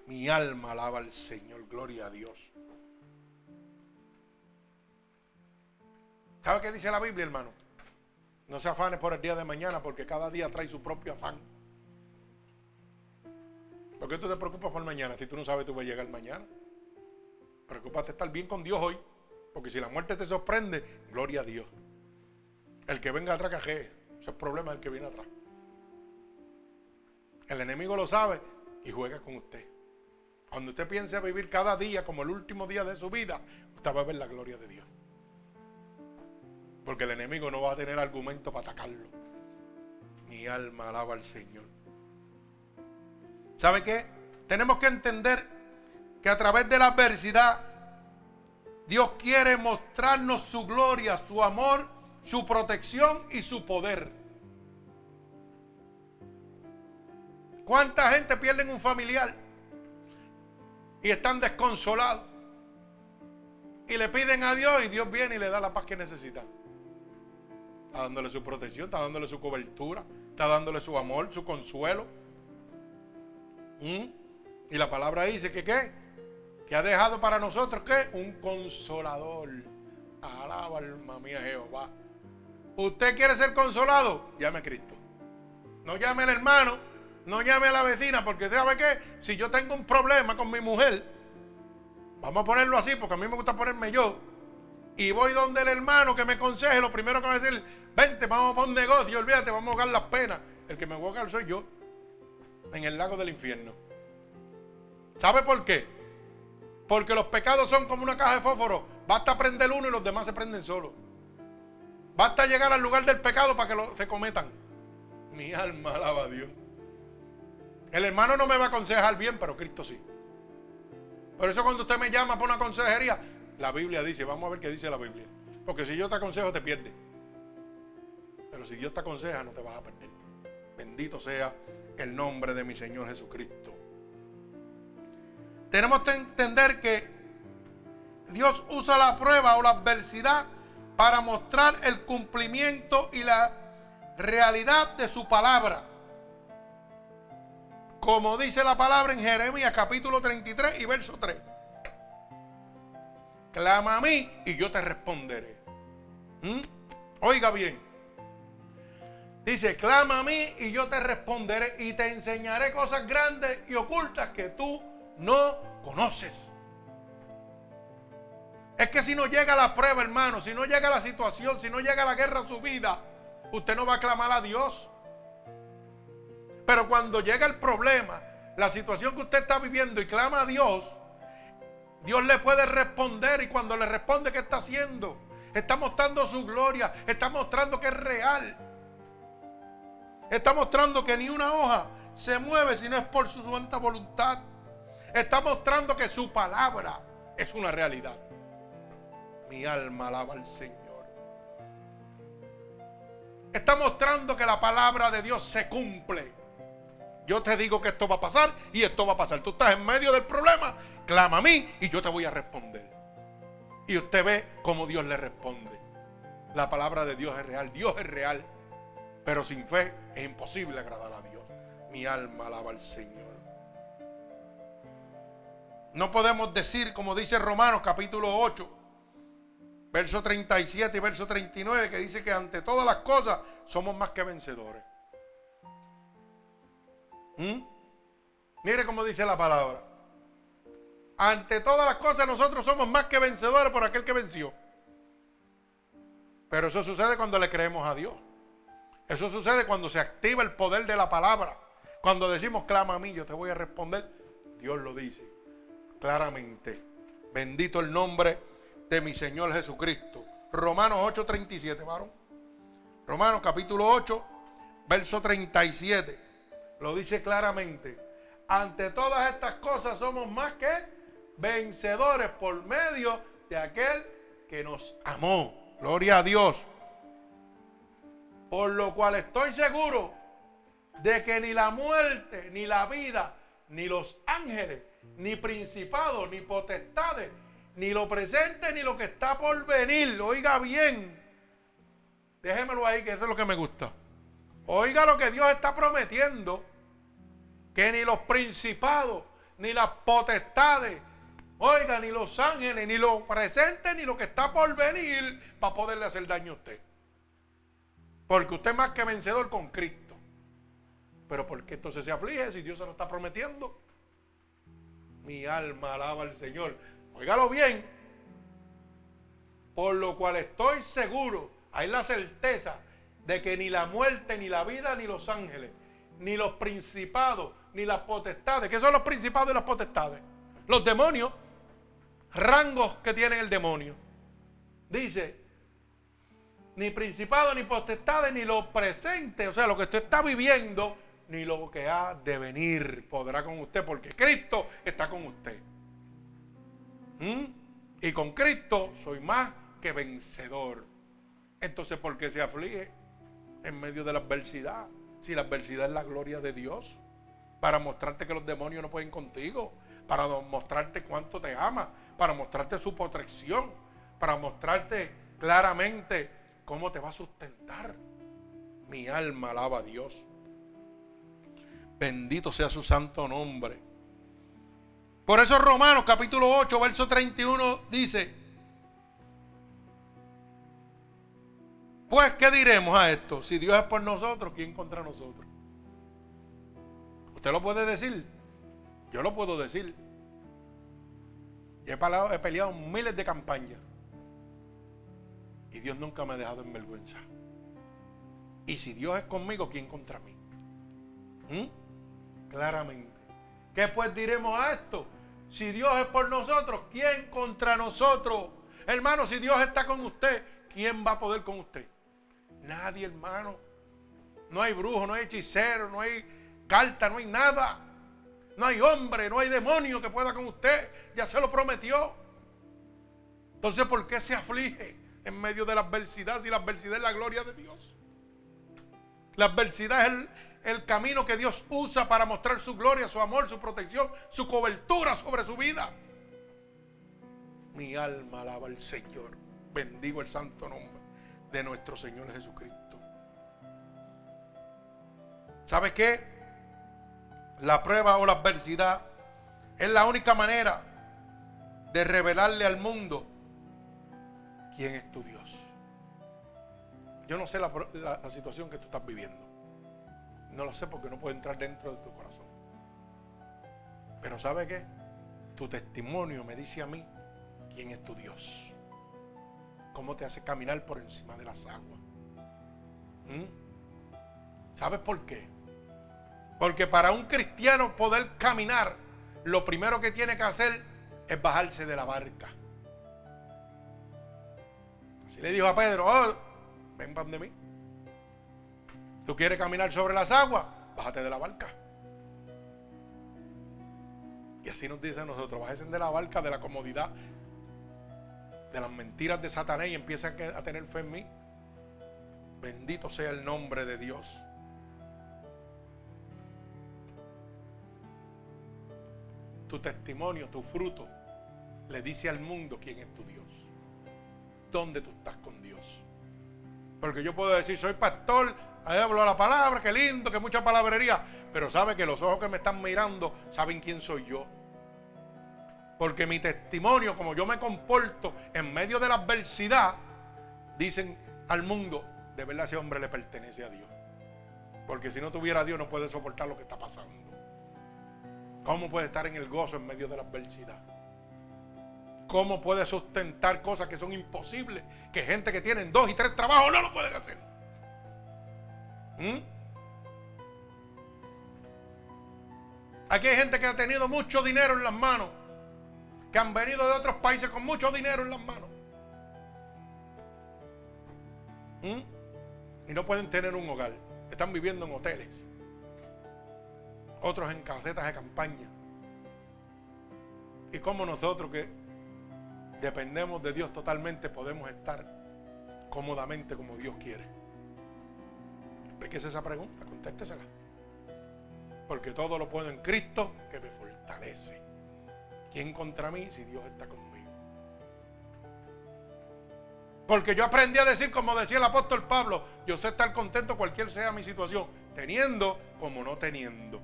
Mi alma alaba al Señor. Gloria a Dios. ¿Sabe qué dice la Biblia, hermano? No se afanes por el día de mañana porque cada día trae su propio afán. ¿Por qué tú te preocupas por mañana si tú no sabes tú vas a llegar mañana? Preocúpate estar bien con Dios hoy. Porque si la muerte te sorprende, gloria a Dios. El que venga atrás caje. Ese es problema del que viene atrás. El enemigo lo sabe y juega con usted. Cuando usted piense vivir cada día como el último día de su vida, usted va a ver la gloria de Dios. Porque el enemigo no va a tener argumento para atacarlo. Mi alma alaba al Señor. ¿Sabe qué? Tenemos que entender que a través de la adversidad Dios quiere mostrarnos su gloria, su amor, su protección y su poder. ¿Cuánta gente pierde un familiar y están desconsolados? Y le piden a Dios y Dios viene y le da la paz que necesita. Está dándole su protección, está dándole su cobertura, está dándole su amor, su consuelo. ¿Mm? Y la palabra dice que qué? Que ha dejado para nosotros ¿qué? Un consolador. Alaba alma mía Jehová. ¿Usted quiere ser consolado? Llame a Cristo. No llame al hermano, no llame a la vecina, porque ¿sabe qué? Si yo tengo un problema con mi mujer, vamos a ponerlo así, porque a mí me gusta ponerme yo, y voy donde el hermano que me aconseje, lo primero que va a decir, vente, vamos a un negocio, olvídate, vamos a ahogar las penas. El que me voy a ahogar soy yo, en el lago del infierno. ¿Sabe por qué? Porque los pecados son como una caja de fósforo. Basta prender uno y los demás se prenden solos. Basta llegar al lugar del pecado para que lo, se cometan. Mi alma alaba a Dios. El hermano no me va a aconsejar bien, pero Cristo sí. Por eso cuando usted me llama para una consejería, la Biblia dice, vamos a ver qué dice la Biblia. Porque si yo te aconsejo, te pierdes. Pero si Dios te aconseja, no te vas a perder. Bendito sea el nombre de mi Señor Jesucristo. Tenemos que entender que Dios usa la prueba o la adversidad para mostrar el cumplimiento y la realidad de su palabra. Como dice la palabra en Jeremías capítulo 33 y verso 3. Clama a mí y yo te responderé. ¿Mm? Oiga bien. Dice, clama a mí y yo te responderé y te enseñaré cosas grandes y ocultas que tú no conoces. Es que si no llega la prueba, hermano, si no llega la situación, si no llega la guerra a su vida, usted no va a clamar a Dios. Pero cuando llega el problema, la situación que usted está viviendo y clama a Dios, Dios le puede responder y cuando le responde, ¿qué está haciendo? Está mostrando su gloria, está mostrando que es real. Está mostrando que ni una hoja se mueve si no es por su santa voluntad. Está mostrando que su palabra es una realidad. Mi alma alaba al Señor. Está mostrando que la palabra de Dios se cumple. Yo te digo que esto va a pasar y esto va a pasar. Tú estás en medio del problema, clama a mí y yo te voy a responder. Y usted ve cómo Dios le responde. La palabra de Dios es real, Dios es real. Pero sin fe es imposible agradar a Dios. Mi alma alaba al Señor. No podemos decir, como dice Romanos capítulo 8, verso 37 y verso 39, que dice que ante todas las cosas somos más que vencedores. ¿Mm? Mire cómo dice la palabra. Ante todas las cosas nosotros somos más que vencedores por aquel que venció. Pero eso sucede cuando le creemos a Dios. Eso sucede cuando se activa el poder de la palabra. Cuando decimos, clama a mí, yo te voy a responder. Dios lo dice claramente. Bendito el nombre de mi Señor Jesucristo. Romanos 8:37, varón. Romanos capítulo 8, verso 37. Lo dice claramente. Ante todas estas cosas somos más que vencedores por medio de aquel que nos amó. Gloria a Dios. Por lo cual estoy seguro de que ni la muerte, ni la vida, ni los ángeles, ni principados, ni potestades, ni lo presente, ni lo que está por venir. Oiga bien. Déjemelo ahí, que eso es lo que me gusta. Oiga lo que Dios está prometiendo que ni los principados, ni las potestades, oiga, ni los ángeles, ni lo presente, ni lo que está por venir, va a poderle hacer daño a usted. Porque usted es más que vencedor con Cristo. Pero ¿por qué entonces se aflige si Dios se lo está prometiendo? Mi alma alaba al Señor. Óigalo bien. Por lo cual estoy seguro, hay la certeza de que ni la muerte, ni la vida, ni los ángeles, ni los principados, ni las potestades. ¿Qué son los principados y las potestades? Los demonios, rangos que tiene el demonio. Dice, ni principado, ni potestades, ni lo presente, o sea, lo que usted está viviendo, ni lo que ha de venir podrá con usted, porque Cristo está con usted. ¿Mm? Y con Cristo soy más que vencedor. Entonces, ¿por qué se aflige en medio de la adversidad? Si la adversidad es la gloria de Dios para mostrarte que los demonios no pueden contigo, para mostrarte cuánto te ama, para mostrarte su protección, para mostrarte claramente cómo te va a sustentar. Mi alma alaba a Dios. Bendito sea su santo nombre. Por eso Romanos capítulo 8, verso 31 dice, pues ¿qué diremos a esto? Si Dios es por nosotros, ¿quién contra nosotros? Usted lo puede decir. Yo lo puedo decir. Y he peleado, he peleado miles de campañas. Y Dios nunca me ha dejado en vergüenza. Y si Dios es conmigo, ¿quién contra mí? ¿Mm? Claramente. ¿Qué pues diremos a esto? Si Dios es por nosotros, ¿quién contra nosotros? Hermano, si Dios está con usted, ¿quién va a poder con usted? Nadie, hermano. No hay brujo, no hay hechicero, no hay carta, no hay nada. No hay hombre, no hay demonio que pueda con usted. Ya se lo prometió. Entonces, ¿por qué se aflige en medio de la adversidad si la adversidad es la gloria de Dios? La adversidad es el, el camino que Dios usa para mostrar su gloria, su amor, su protección, su cobertura sobre su vida. Mi alma alaba al Señor. Bendigo el santo nombre de nuestro Señor Jesucristo. ¿Sabe qué? La prueba o la adversidad es la única manera de revelarle al mundo quién es tu Dios. Yo no sé la, la situación que tú estás viviendo. No lo sé porque no puedo entrar dentro de tu corazón. Pero ¿sabe qué? Tu testimonio me dice a mí quién es tu Dios. Cómo te hace caminar por encima de las aguas. ¿Mm? ¿Sabes por qué? Porque para un cristiano poder caminar, lo primero que tiene que hacer es bajarse de la barca. Así le dijo a Pedro, oh, ven de mí. ¿Tú quieres caminar sobre las aguas? Bájate de la barca. Y así nos dice a nosotros, bájense de la barca, de la comodidad, de las mentiras de Satanás y empiezan a tener fe en mí. Bendito sea el nombre de Dios. Tu testimonio, tu fruto, le dice al mundo quién es tu Dios. ¿Dónde tú estás con Dios? Porque yo puedo decir, soy pastor, Ahí hablo la palabra, qué lindo, qué mucha palabrería. Pero sabe que los ojos que me están mirando saben quién soy yo. Porque mi testimonio, como yo me comporto en medio de la adversidad, dicen al mundo, de verdad ese hombre le pertenece a Dios. Porque si no tuviera a Dios no puede soportar lo que está pasando. ¿Cómo puede estar en el gozo en medio de la adversidad? ¿Cómo puede sustentar cosas que son imposibles? Que gente que tiene dos y tres trabajos no lo pueden hacer. ¿Mm? Aquí hay gente que ha tenido mucho dinero en las manos, que han venido de otros países con mucho dinero en las manos. ¿Mm? Y no pueden tener un hogar. Están viviendo en hoteles. Otros en casetas de campaña. Y como nosotros que dependemos de Dios totalmente podemos estar cómodamente como Dios quiere. ¿Qué es esa pregunta? Contéstesela. Porque todo lo puedo en Cristo que me fortalece. ¿Quién contra mí si Dios está conmigo? Porque yo aprendí a decir, como decía el apóstol Pablo, yo sé estar contento cualquier sea mi situación, teniendo como no teniendo.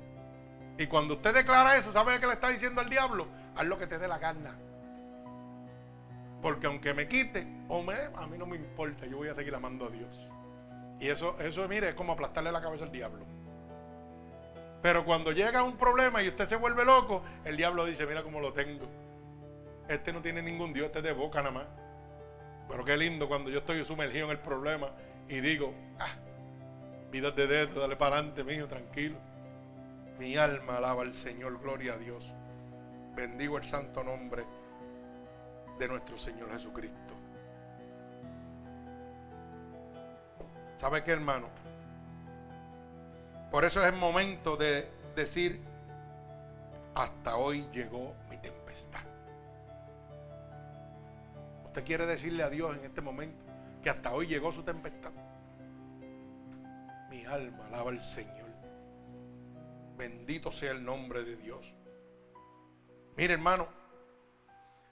Y cuando usted declara eso, ¿sabe qué le está diciendo al diablo? Haz lo que te dé la gana. Porque aunque me quite o me, a mí no me importa, yo voy a seguir amando a Dios. Y eso, eso, mire, es como aplastarle la cabeza al diablo. Pero cuando llega un problema y usted se vuelve loco, el diablo dice, mira cómo lo tengo. Este no tiene ningún Dios, este es de boca nada más. Pero qué lindo cuando yo estoy sumergido en el problema y digo, ah, vida de dedo, dale para adelante, mío, tranquilo. Mi alma alaba al Señor, gloria a Dios. Bendigo el santo nombre de nuestro Señor Jesucristo. ¿Sabe qué, hermano? Por eso es el momento de decir, hasta hoy llegó mi tempestad. ¿Usted quiere decirle a Dios en este momento que hasta hoy llegó su tempestad? Mi alma alaba al Señor. Bendito sea el nombre de Dios. Mire, hermano,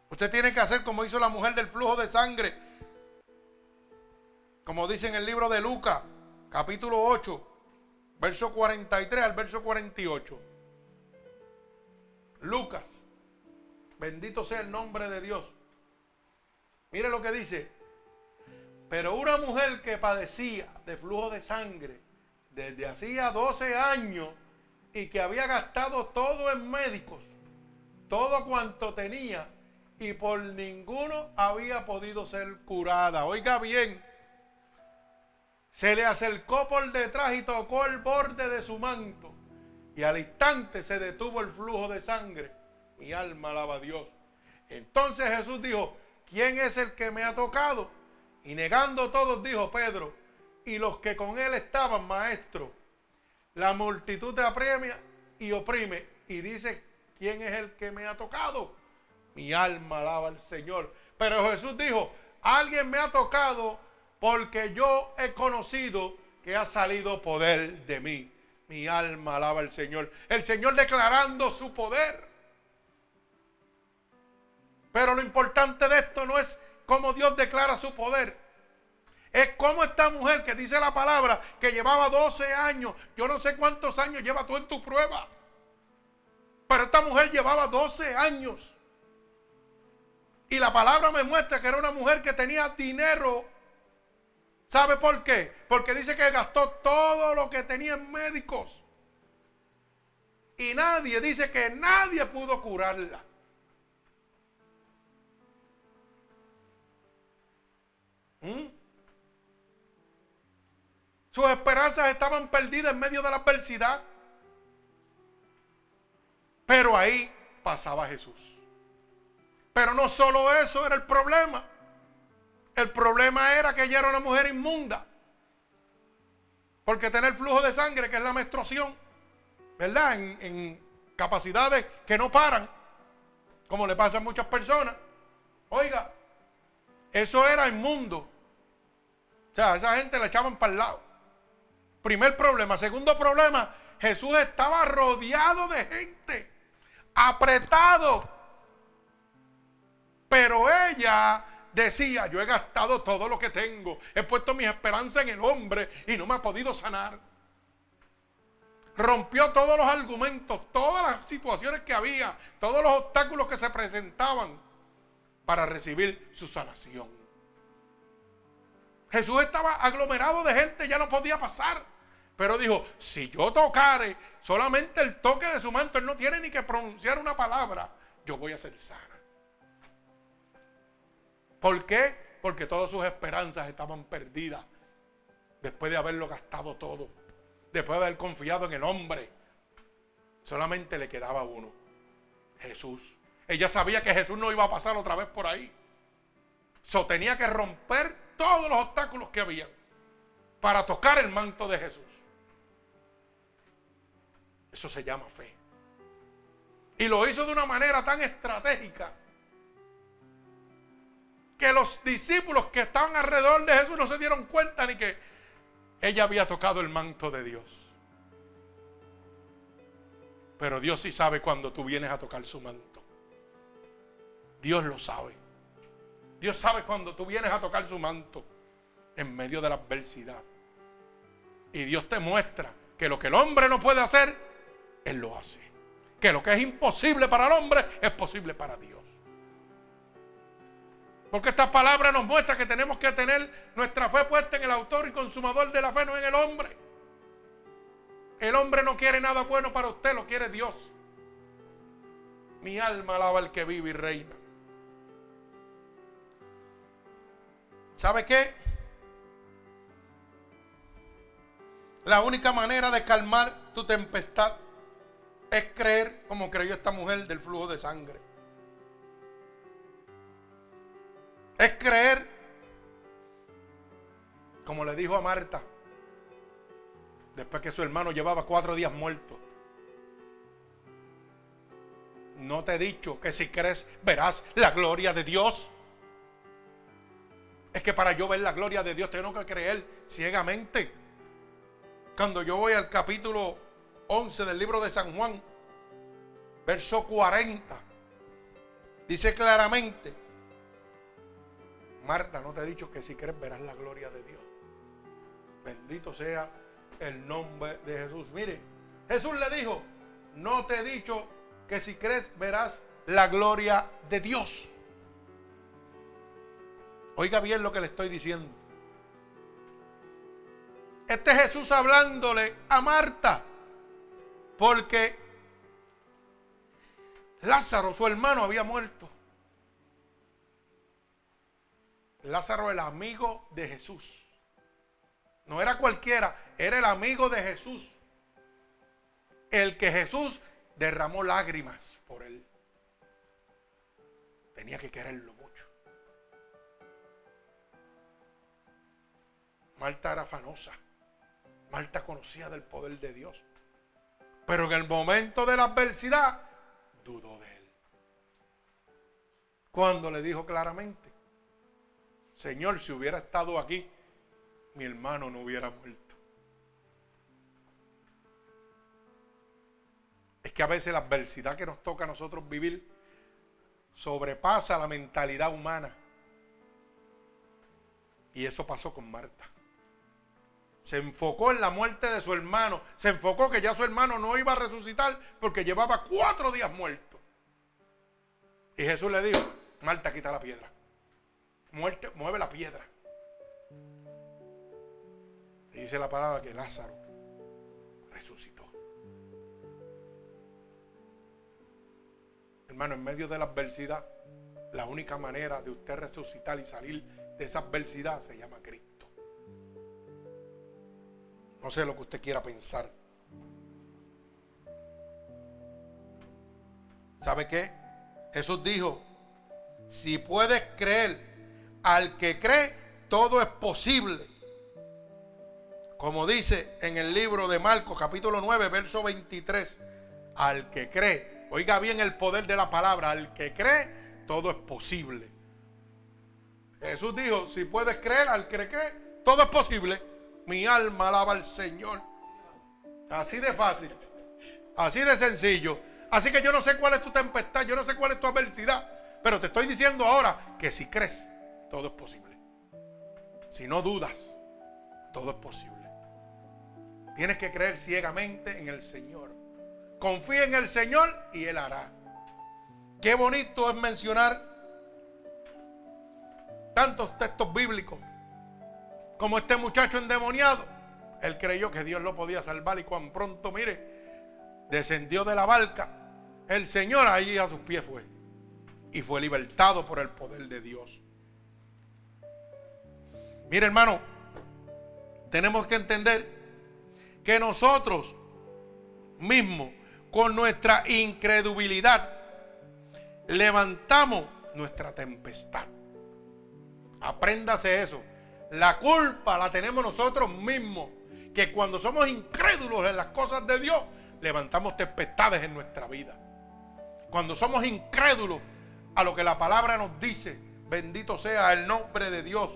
usted tiene que hacer como hizo la mujer del flujo de sangre como dice en el libro de Lucas, capítulo 8, verso 43 al verso 48. Lucas, bendito sea el nombre de Dios. Mire lo que dice. Pero una mujer que padecía de flujo de sangre desde hacía 12 años y que había gastado todo en médicos, todo cuanto tenía, y por ninguno había podido ser curada. Oiga bien, se le acercó por detrás y tocó el borde de su manto. Y al instante se detuvo el flujo de sangre. Mi alma alaba a Dios. Entonces Jesús dijo, ¿quién es el que me ha tocado? Y negando todos dijo Pedro, y los que con él estaban, maestro, La multitud te apremia y oprime y dice, ¿quién es el que me ha tocado? Mi alma alaba al Señor. Pero Jesús dijo, alguien me ha tocado porque yo he conocido que ha salido poder de mí. Mi alma alaba al Señor. El Señor declarando su poder. Pero lo importante de esto no es cómo Dios declara su poder. Es como esta mujer que dice la palabra que llevaba 12 años. Yo no sé cuántos años lleva tú en tu prueba. Pero esta mujer llevaba 12 años. Y la palabra me muestra que era una mujer que tenía dinero. ¿Sabe por qué? Porque dice que gastó todo lo que tenía en médicos. Y nadie, dice que nadie pudo curarla. ¿Mm? Sus esperanzas estaban perdidas en medio de la adversidad. Pero ahí pasaba Jesús. Pero no solo eso era el problema. El problema era que ella era una mujer inmunda. Porque tener flujo de sangre, que es la menstruación, ¿verdad? En, capacidades que no paran, como le pasa a muchas personas. Oiga, eso era inmundo. O sea, esa gente la echaban para el lado. Primer problema. Segundo problema, Jesús estaba rodeado de gente, apretado pero ella decía, yo he gastado todo lo que tengo, he puesto mi esperanza en el hombre y no me ha podido sanar. Rompió todos los argumentos, todas las situaciones que había, todos los obstáculos que se presentaban para recibir su sanación. Jesús estaba aglomerado de gente, ya no podía pasar. Pero dijo, si yo tocare solamente el toque de su manto, él no tiene ni que pronunciar una palabra, yo voy a ser sana. ¿Por qué? Porque todas sus esperanzas estaban perdidas. Después de haberlo gastado todo. Después de haber confiado en el hombre. Solamente le quedaba uno. Jesús. Ella sabía que Jesús no iba a pasar otra vez por ahí. So tenía que romper todos los obstáculos que había para tocar el manto de Jesús. Eso se llama fe. Y lo hizo de una manera tan estratégica que los discípulos que estaban alrededor de Jesús no se dieron cuenta ni que ella había tocado el manto de Dios. Pero Dios sí sabe cuando tú vienes a tocar su manto. Dios lo sabe. Dios sabe cuando tú vienes a tocar su manto en medio de la adversidad. Y Dios te muestra que lo que el hombre no puede hacer, Él lo hace. Que lo que es imposible para el hombre es posible para Dios. Porque esta palabra nos muestra que tenemos que tener nuestra fe puesta en el autor y consumador de la fe, no en el hombre. El hombre no quiere nada bueno para usted, lo quiere Dios. Mi alma alaba al que vive y reina. ¿Sabe qué? La única manera de calmar tu tempestad es creer como creyó esta mujer del flujo de sangre. Es creer, como le dijo a Marta, después que su hermano llevaba cuatro días muerto. No te he dicho que si crees verás la gloria de Dios. Es que para yo ver la gloria de Dios tengo que creer ciegamente. Cuando yo voy al capítulo 11 del libro de San Juan, verso 40, dice claramente, Marta, no te he dicho que si crees verás la gloria de Dios. Bendito sea el nombre de Jesús. Mire, Jesús le dijo, no te he dicho que si crees verás la gloria de Dios. Oiga bien lo que le estoy diciendo. Este Jesús hablándole a Marta. Porque Lázaro, su hermano, había muerto. Lázaro el amigo de Jesús. No era cualquiera, era el amigo de Jesús. El que Jesús derramó lágrimas por él. Tenía que quererlo mucho. Marta era afanosa. Marta conocía del poder de Dios. Pero en el momento de la adversidad, dudó de él. Cuando le dijo claramente, Señor, si hubiera estado aquí, mi hermano no hubiera muerto. Es que a veces la adversidad que nos toca a nosotros vivir sobrepasa la mentalidad humana. Y eso pasó con Marta. Se enfocó en la muerte de su hermano. Se enfocó que ya su hermano no iba a resucitar porque llevaba cuatro días muerto. Y Jesús le dijo, Marta, quita la piedra. Muerte, mueve la piedra. Y dice la palabra que Lázaro resucitó. Hermano, en medio de la adversidad, la única manera de usted resucitar y salir de esa adversidad se llama Cristo. No sé lo que usted quiera pensar. ¿Sabe qué? Jesús dijo, si puedes creer, al que cree, todo es posible. Como dice en el libro de Marcos capítulo 9, verso 23, al que cree, oiga bien el poder de la palabra, al que cree, todo es posible. Jesús dijo, si puedes creer, al que cree, todo es posible. Mi alma alaba al Señor. Así de fácil. Así de sencillo. Así que yo no sé cuál es tu tempestad, yo no sé cuál es tu adversidad. Pero te estoy diciendo ahora que si crees, todo es posible. Si no dudas, todo es posible. Tienes que creer ciegamente en el Señor. Confía en el Señor y Él hará. Qué bonito es mencionar tantos textos bíblicos como este muchacho endemoniado. Él creyó que Dios lo podía salvar y cuando pronto, mire, descendió de la barca, el Señor allí a sus pies fue y fue libertado por el poder de Dios. Mire hermano, tenemos que entender que nosotros mismos, con nuestra incredulidad, levantamos nuestra tempestad. Apréndase eso. La culpa la tenemos nosotros mismos. Que cuando somos incrédulos en las cosas de Dios, levantamos tempestades en nuestra vida. Cuando somos incrédulos a lo que la palabra nos dice, bendito sea el nombre de Dios.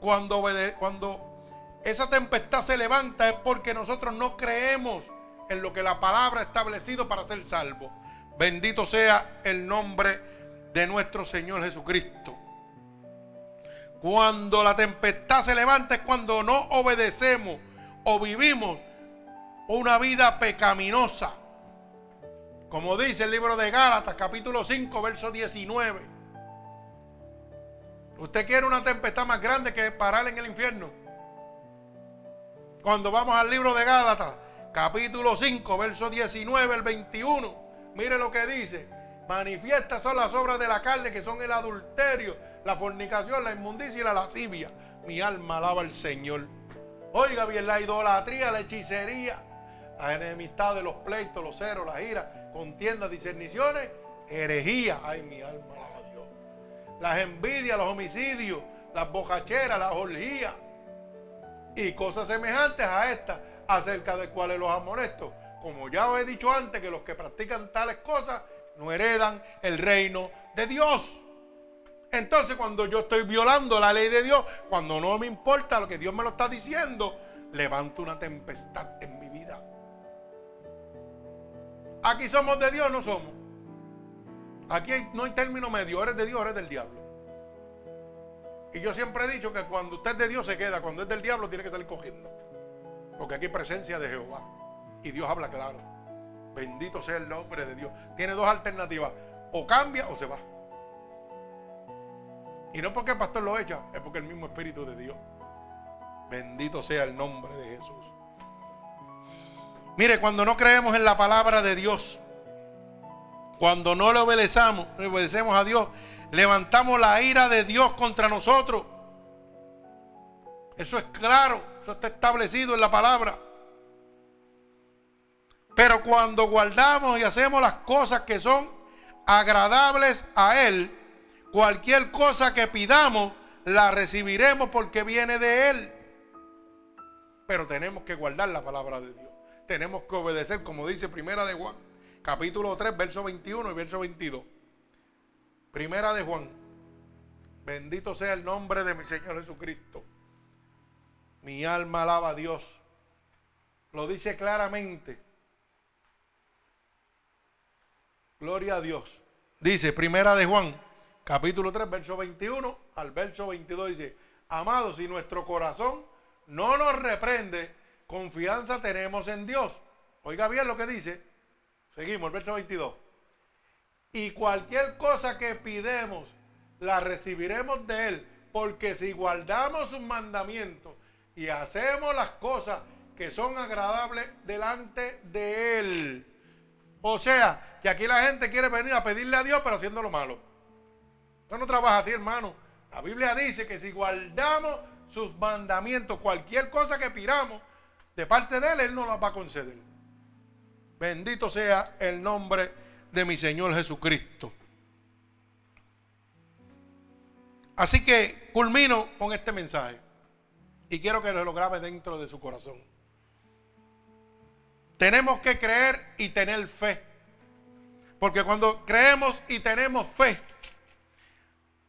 Cuando, esa tempestad se levanta es porque nosotros no creemos en lo que la palabra ha establecido para ser salvo. Bendito sea el nombre de nuestro Señor Jesucristo. Cuando la tempestad se levanta es cuando no obedecemos o vivimos una vida pecaminosa. Como dice el libro de Gálatas, capítulo 5, verso 19. ¿Usted quiere una tempestad más grande que parar en el infierno? Cuando vamos al libro de Gálatas, capítulo 5, verso 19, el 21, mire lo que dice. Manifiestas son las obras de la carne que son el adulterio, la fornicación, la inmundicia y la lascivia. Mi alma alaba al Señor. Oiga bien, la idolatría, la hechicería, la enemistad de los pleitos, los ceros, la ira, contiendas, discerniciones, herejía. Ay, mi alma. Las envidias, los homicidios, las bocacheras, las orgías y cosas semejantes a estas, acerca de cuales los amonesto. Como ya os he dicho antes, que los que practican tales cosas no heredan el reino de Dios. Entonces cuando yo estoy violando la ley de Dios, cuando no me importa lo que Dios me lo está diciendo, levanto una tempestad en mi vida. Aquí somos de Dios, no somos. Aquí no hay término medio, eres de Dios, eres del diablo. Y yo siempre he dicho que cuando usted es de Dios se queda, cuando es del diablo tiene que salir cogiendo. Porque aquí hay presencia de Jehová. Y Dios habla claro. Bendito sea el nombre de Dios. Tiene dos alternativas. O cambia o se va. Y no porque el pastor lo echa, es porque el mismo Espíritu de Dios. Bendito sea el nombre de Jesús. Mire, cuando no creemos en la palabra de Dios, cuando no le obedecemos, obedecemos a Dios, levantamos la ira de Dios contra nosotros. Eso es claro, eso está establecido en la palabra. Pero cuando guardamos y hacemos las cosas que son agradables a Él, Cualquier cosa que pidamos, la recibiremos porque viene de Él. pero tenemos que guardar la palabra de Dios. Tenemos que obedecer, como dice Primera de Juan, capítulo 3, verso 21 y verso 22. Primera de Juan. Bendito sea el nombre de mi Señor Jesucristo. Mi alma alaba a Dios. Lo dice claramente. Gloria a Dios. Dice Primera de Juan, capítulo 3, verso 21 al verso 22 dice, amados, si nuestro corazón no nos reprende, confianza tenemos en Dios. Oiga bien lo que dice. Seguimos, el verso 22. Y cualquier cosa que pidemos, la recibiremos de Él, porque si guardamos sus mandamientos y hacemos las cosas que son agradables delante de Él. O sea, que aquí la gente quiere venir a pedirle a Dios, pero haciendo lo malo. Eso no trabaja así, hermano. La Biblia dice que si guardamos sus mandamientos, cualquier cosa que pidamos de parte de Él, Él nos la va a conceder. Bendito sea el nombre de mi Señor Jesucristo. Así que culmino con este mensaje y quiero que lo grabe dentro de su corazón. Tenemos que creer y tener fe. Porque cuando creemos y tenemos fe,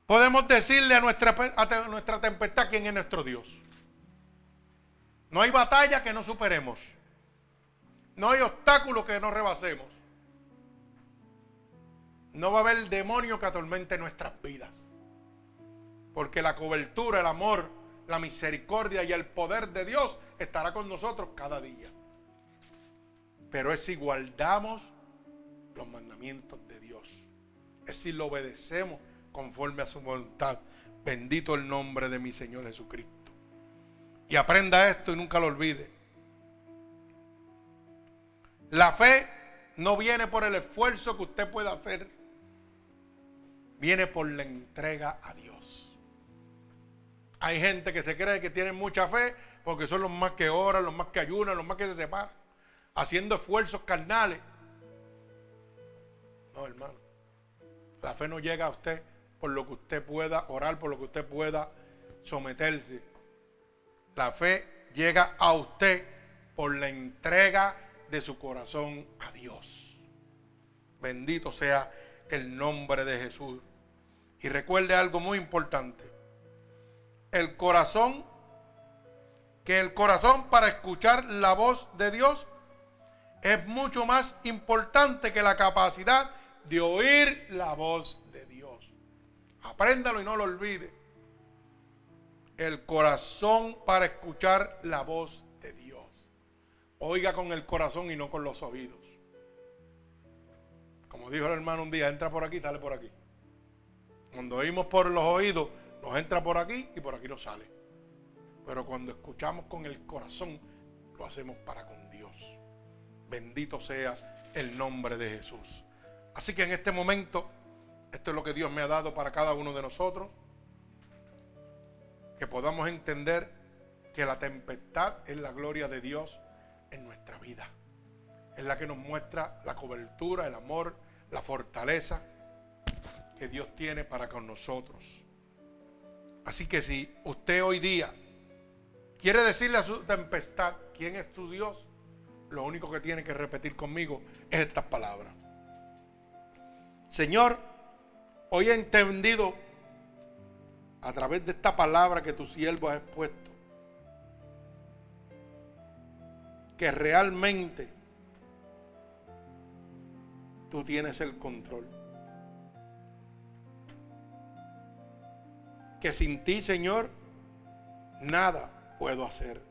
podemos decirle a nuestra, a nuestra tempestad quién es nuestro Dios. No hay batalla que no superemos. No hay obstáculo que no rebasemos. No va a haber demonio que atormente nuestras vidas. Porque la cobertura, el amor, la misericordia y el poder de Dios estará con nosotros cada día pero es si guardamos los mandamientos de Dios. Es si lo obedecemos conforme a su voluntad. Bendito el nombre de mi Señor Jesucristo. Y aprenda esto y nunca lo olvide. La fe no viene por el esfuerzo que usted pueda hacer. Viene por la entrega a Dios. Hay gente que se cree que tiene mucha fe porque son los más que oran, los más que ayunan, los más que se separan haciendo esfuerzos carnales. No, hermano. La fe no llega a usted por lo que usted pueda orar, por lo que usted pueda someterse. La fe llega a usted por la entrega de su corazón a Dios. Bendito sea el nombre de Jesús. Y recuerde algo muy importante. El corazón, que el corazón para escuchar la voz de Dios es mucho más importante que la capacidad de oír la voz de Dios. Apréndalo y no lo olvide. El corazón para escuchar la voz. Oiga con el corazón y no con los oídos. Como dijo el hermano un día, entra por aquí, sale por aquí. Cuando oímos por los oídos, nos entra por aquí y por aquí nos sale. Pero cuando escuchamos con el corazón, lo hacemos para con Bendito sea el nombre de Jesús. Así que en este momento, esto es lo que Dios me ha dado para cada uno de nosotros. Que podamos entender que la tempestad es la gloria de Dios en nuestra vida. Es la que nos muestra la cobertura, el amor, la fortaleza que Dios tiene para con nosotros. Así que si usted hoy día quiere decirle a su tempestad quién es tu Dios, lo único que tiene que repetir conmigo es estas palabras. Señor, hoy he entendido a través de esta palabra que tu siervo ha expuesto que realmente tú tienes el control. Que sin ti, Señor, nada puedo hacer.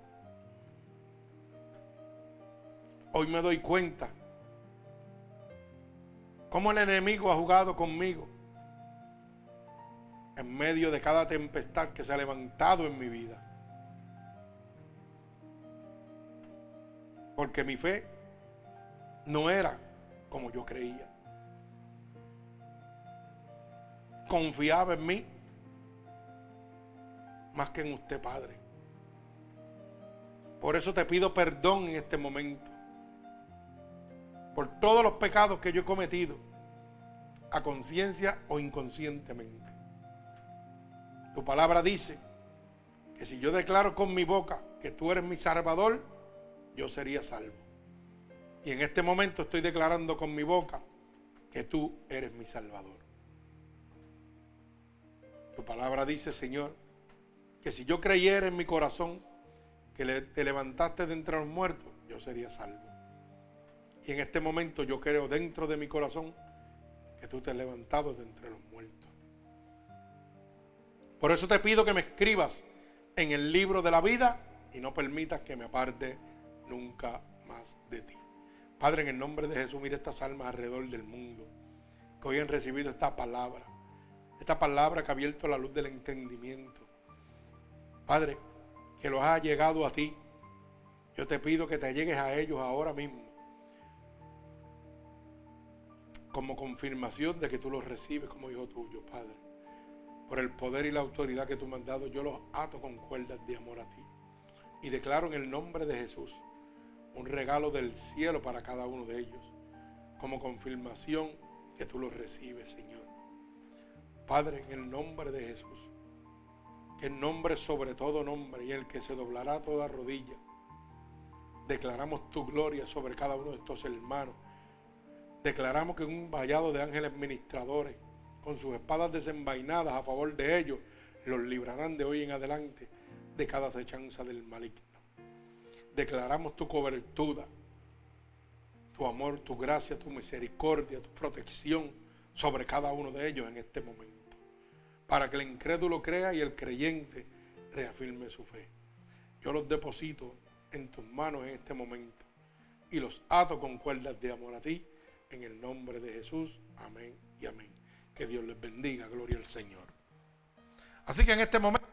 Hoy me doy cuenta cómo el enemigo ha jugado conmigo en medio de cada tempestad que se ha levantado en mi vida. Porque mi fe no era como yo creía. Confiaba en mí más que en usted, Padre. Por eso te pido perdón en este momento por todos los pecados que yo he cometido, a conciencia o inconscientemente. Tu palabra dice que si yo declaro con mi boca que tú eres mi salvador, yo sería salvo. Y en este momento estoy declarando con mi boca que tú eres mi salvador. Tu palabra dice, Señor, que si yo creyera en mi corazón que te levantaste de entre los muertos, yo sería salvo. Y en este momento yo creo dentro de mi corazón que tú te has levantado de entre los muertos. Por eso te pido que me escribas en el libro de la vida y no permitas que me aparte nunca más de ti. Padre, en el nombre de Jesús, mira estas almas alrededor del mundo que hoy han recibido esta palabra. Esta palabra que ha abierto la luz del entendimiento. Padre, que los ha llegado a ti. Yo te pido que te llegues a ellos ahora mismo. Como confirmación de que tú los recibes como hijo tuyo, Padre. Por el poder y la autoridad que tú me has dado, yo los ato con cuerdas de amor a ti. Y declaro en el nombre de Jesús un regalo del cielo para cada uno de ellos. Como confirmación que tú los recibes, Señor. Padre, en el nombre de Jesús, que el nombre sobre todo nombre y el que se doblará toda rodilla, declaramos tu gloria sobre cada uno de estos hermanos. Declaramos que un vallado de ángeles ministradores, con sus espadas desenvainadas a favor de ellos, los librarán de hoy en adelante de cada acechanza del maligno. Declaramos tu cobertura, tu amor, tu gracia, tu misericordia, tu protección sobre cada uno de ellos en este momento. Para que el incrédulo crea y el creyente reafirme su fe. Yo los deposito en tus manos en este momento y los ato con cuerdas de amor a ti en el nombre de Jesús. Amén y amén. Que Dios les bendiga. Gloria al Señor. Así que en este momento...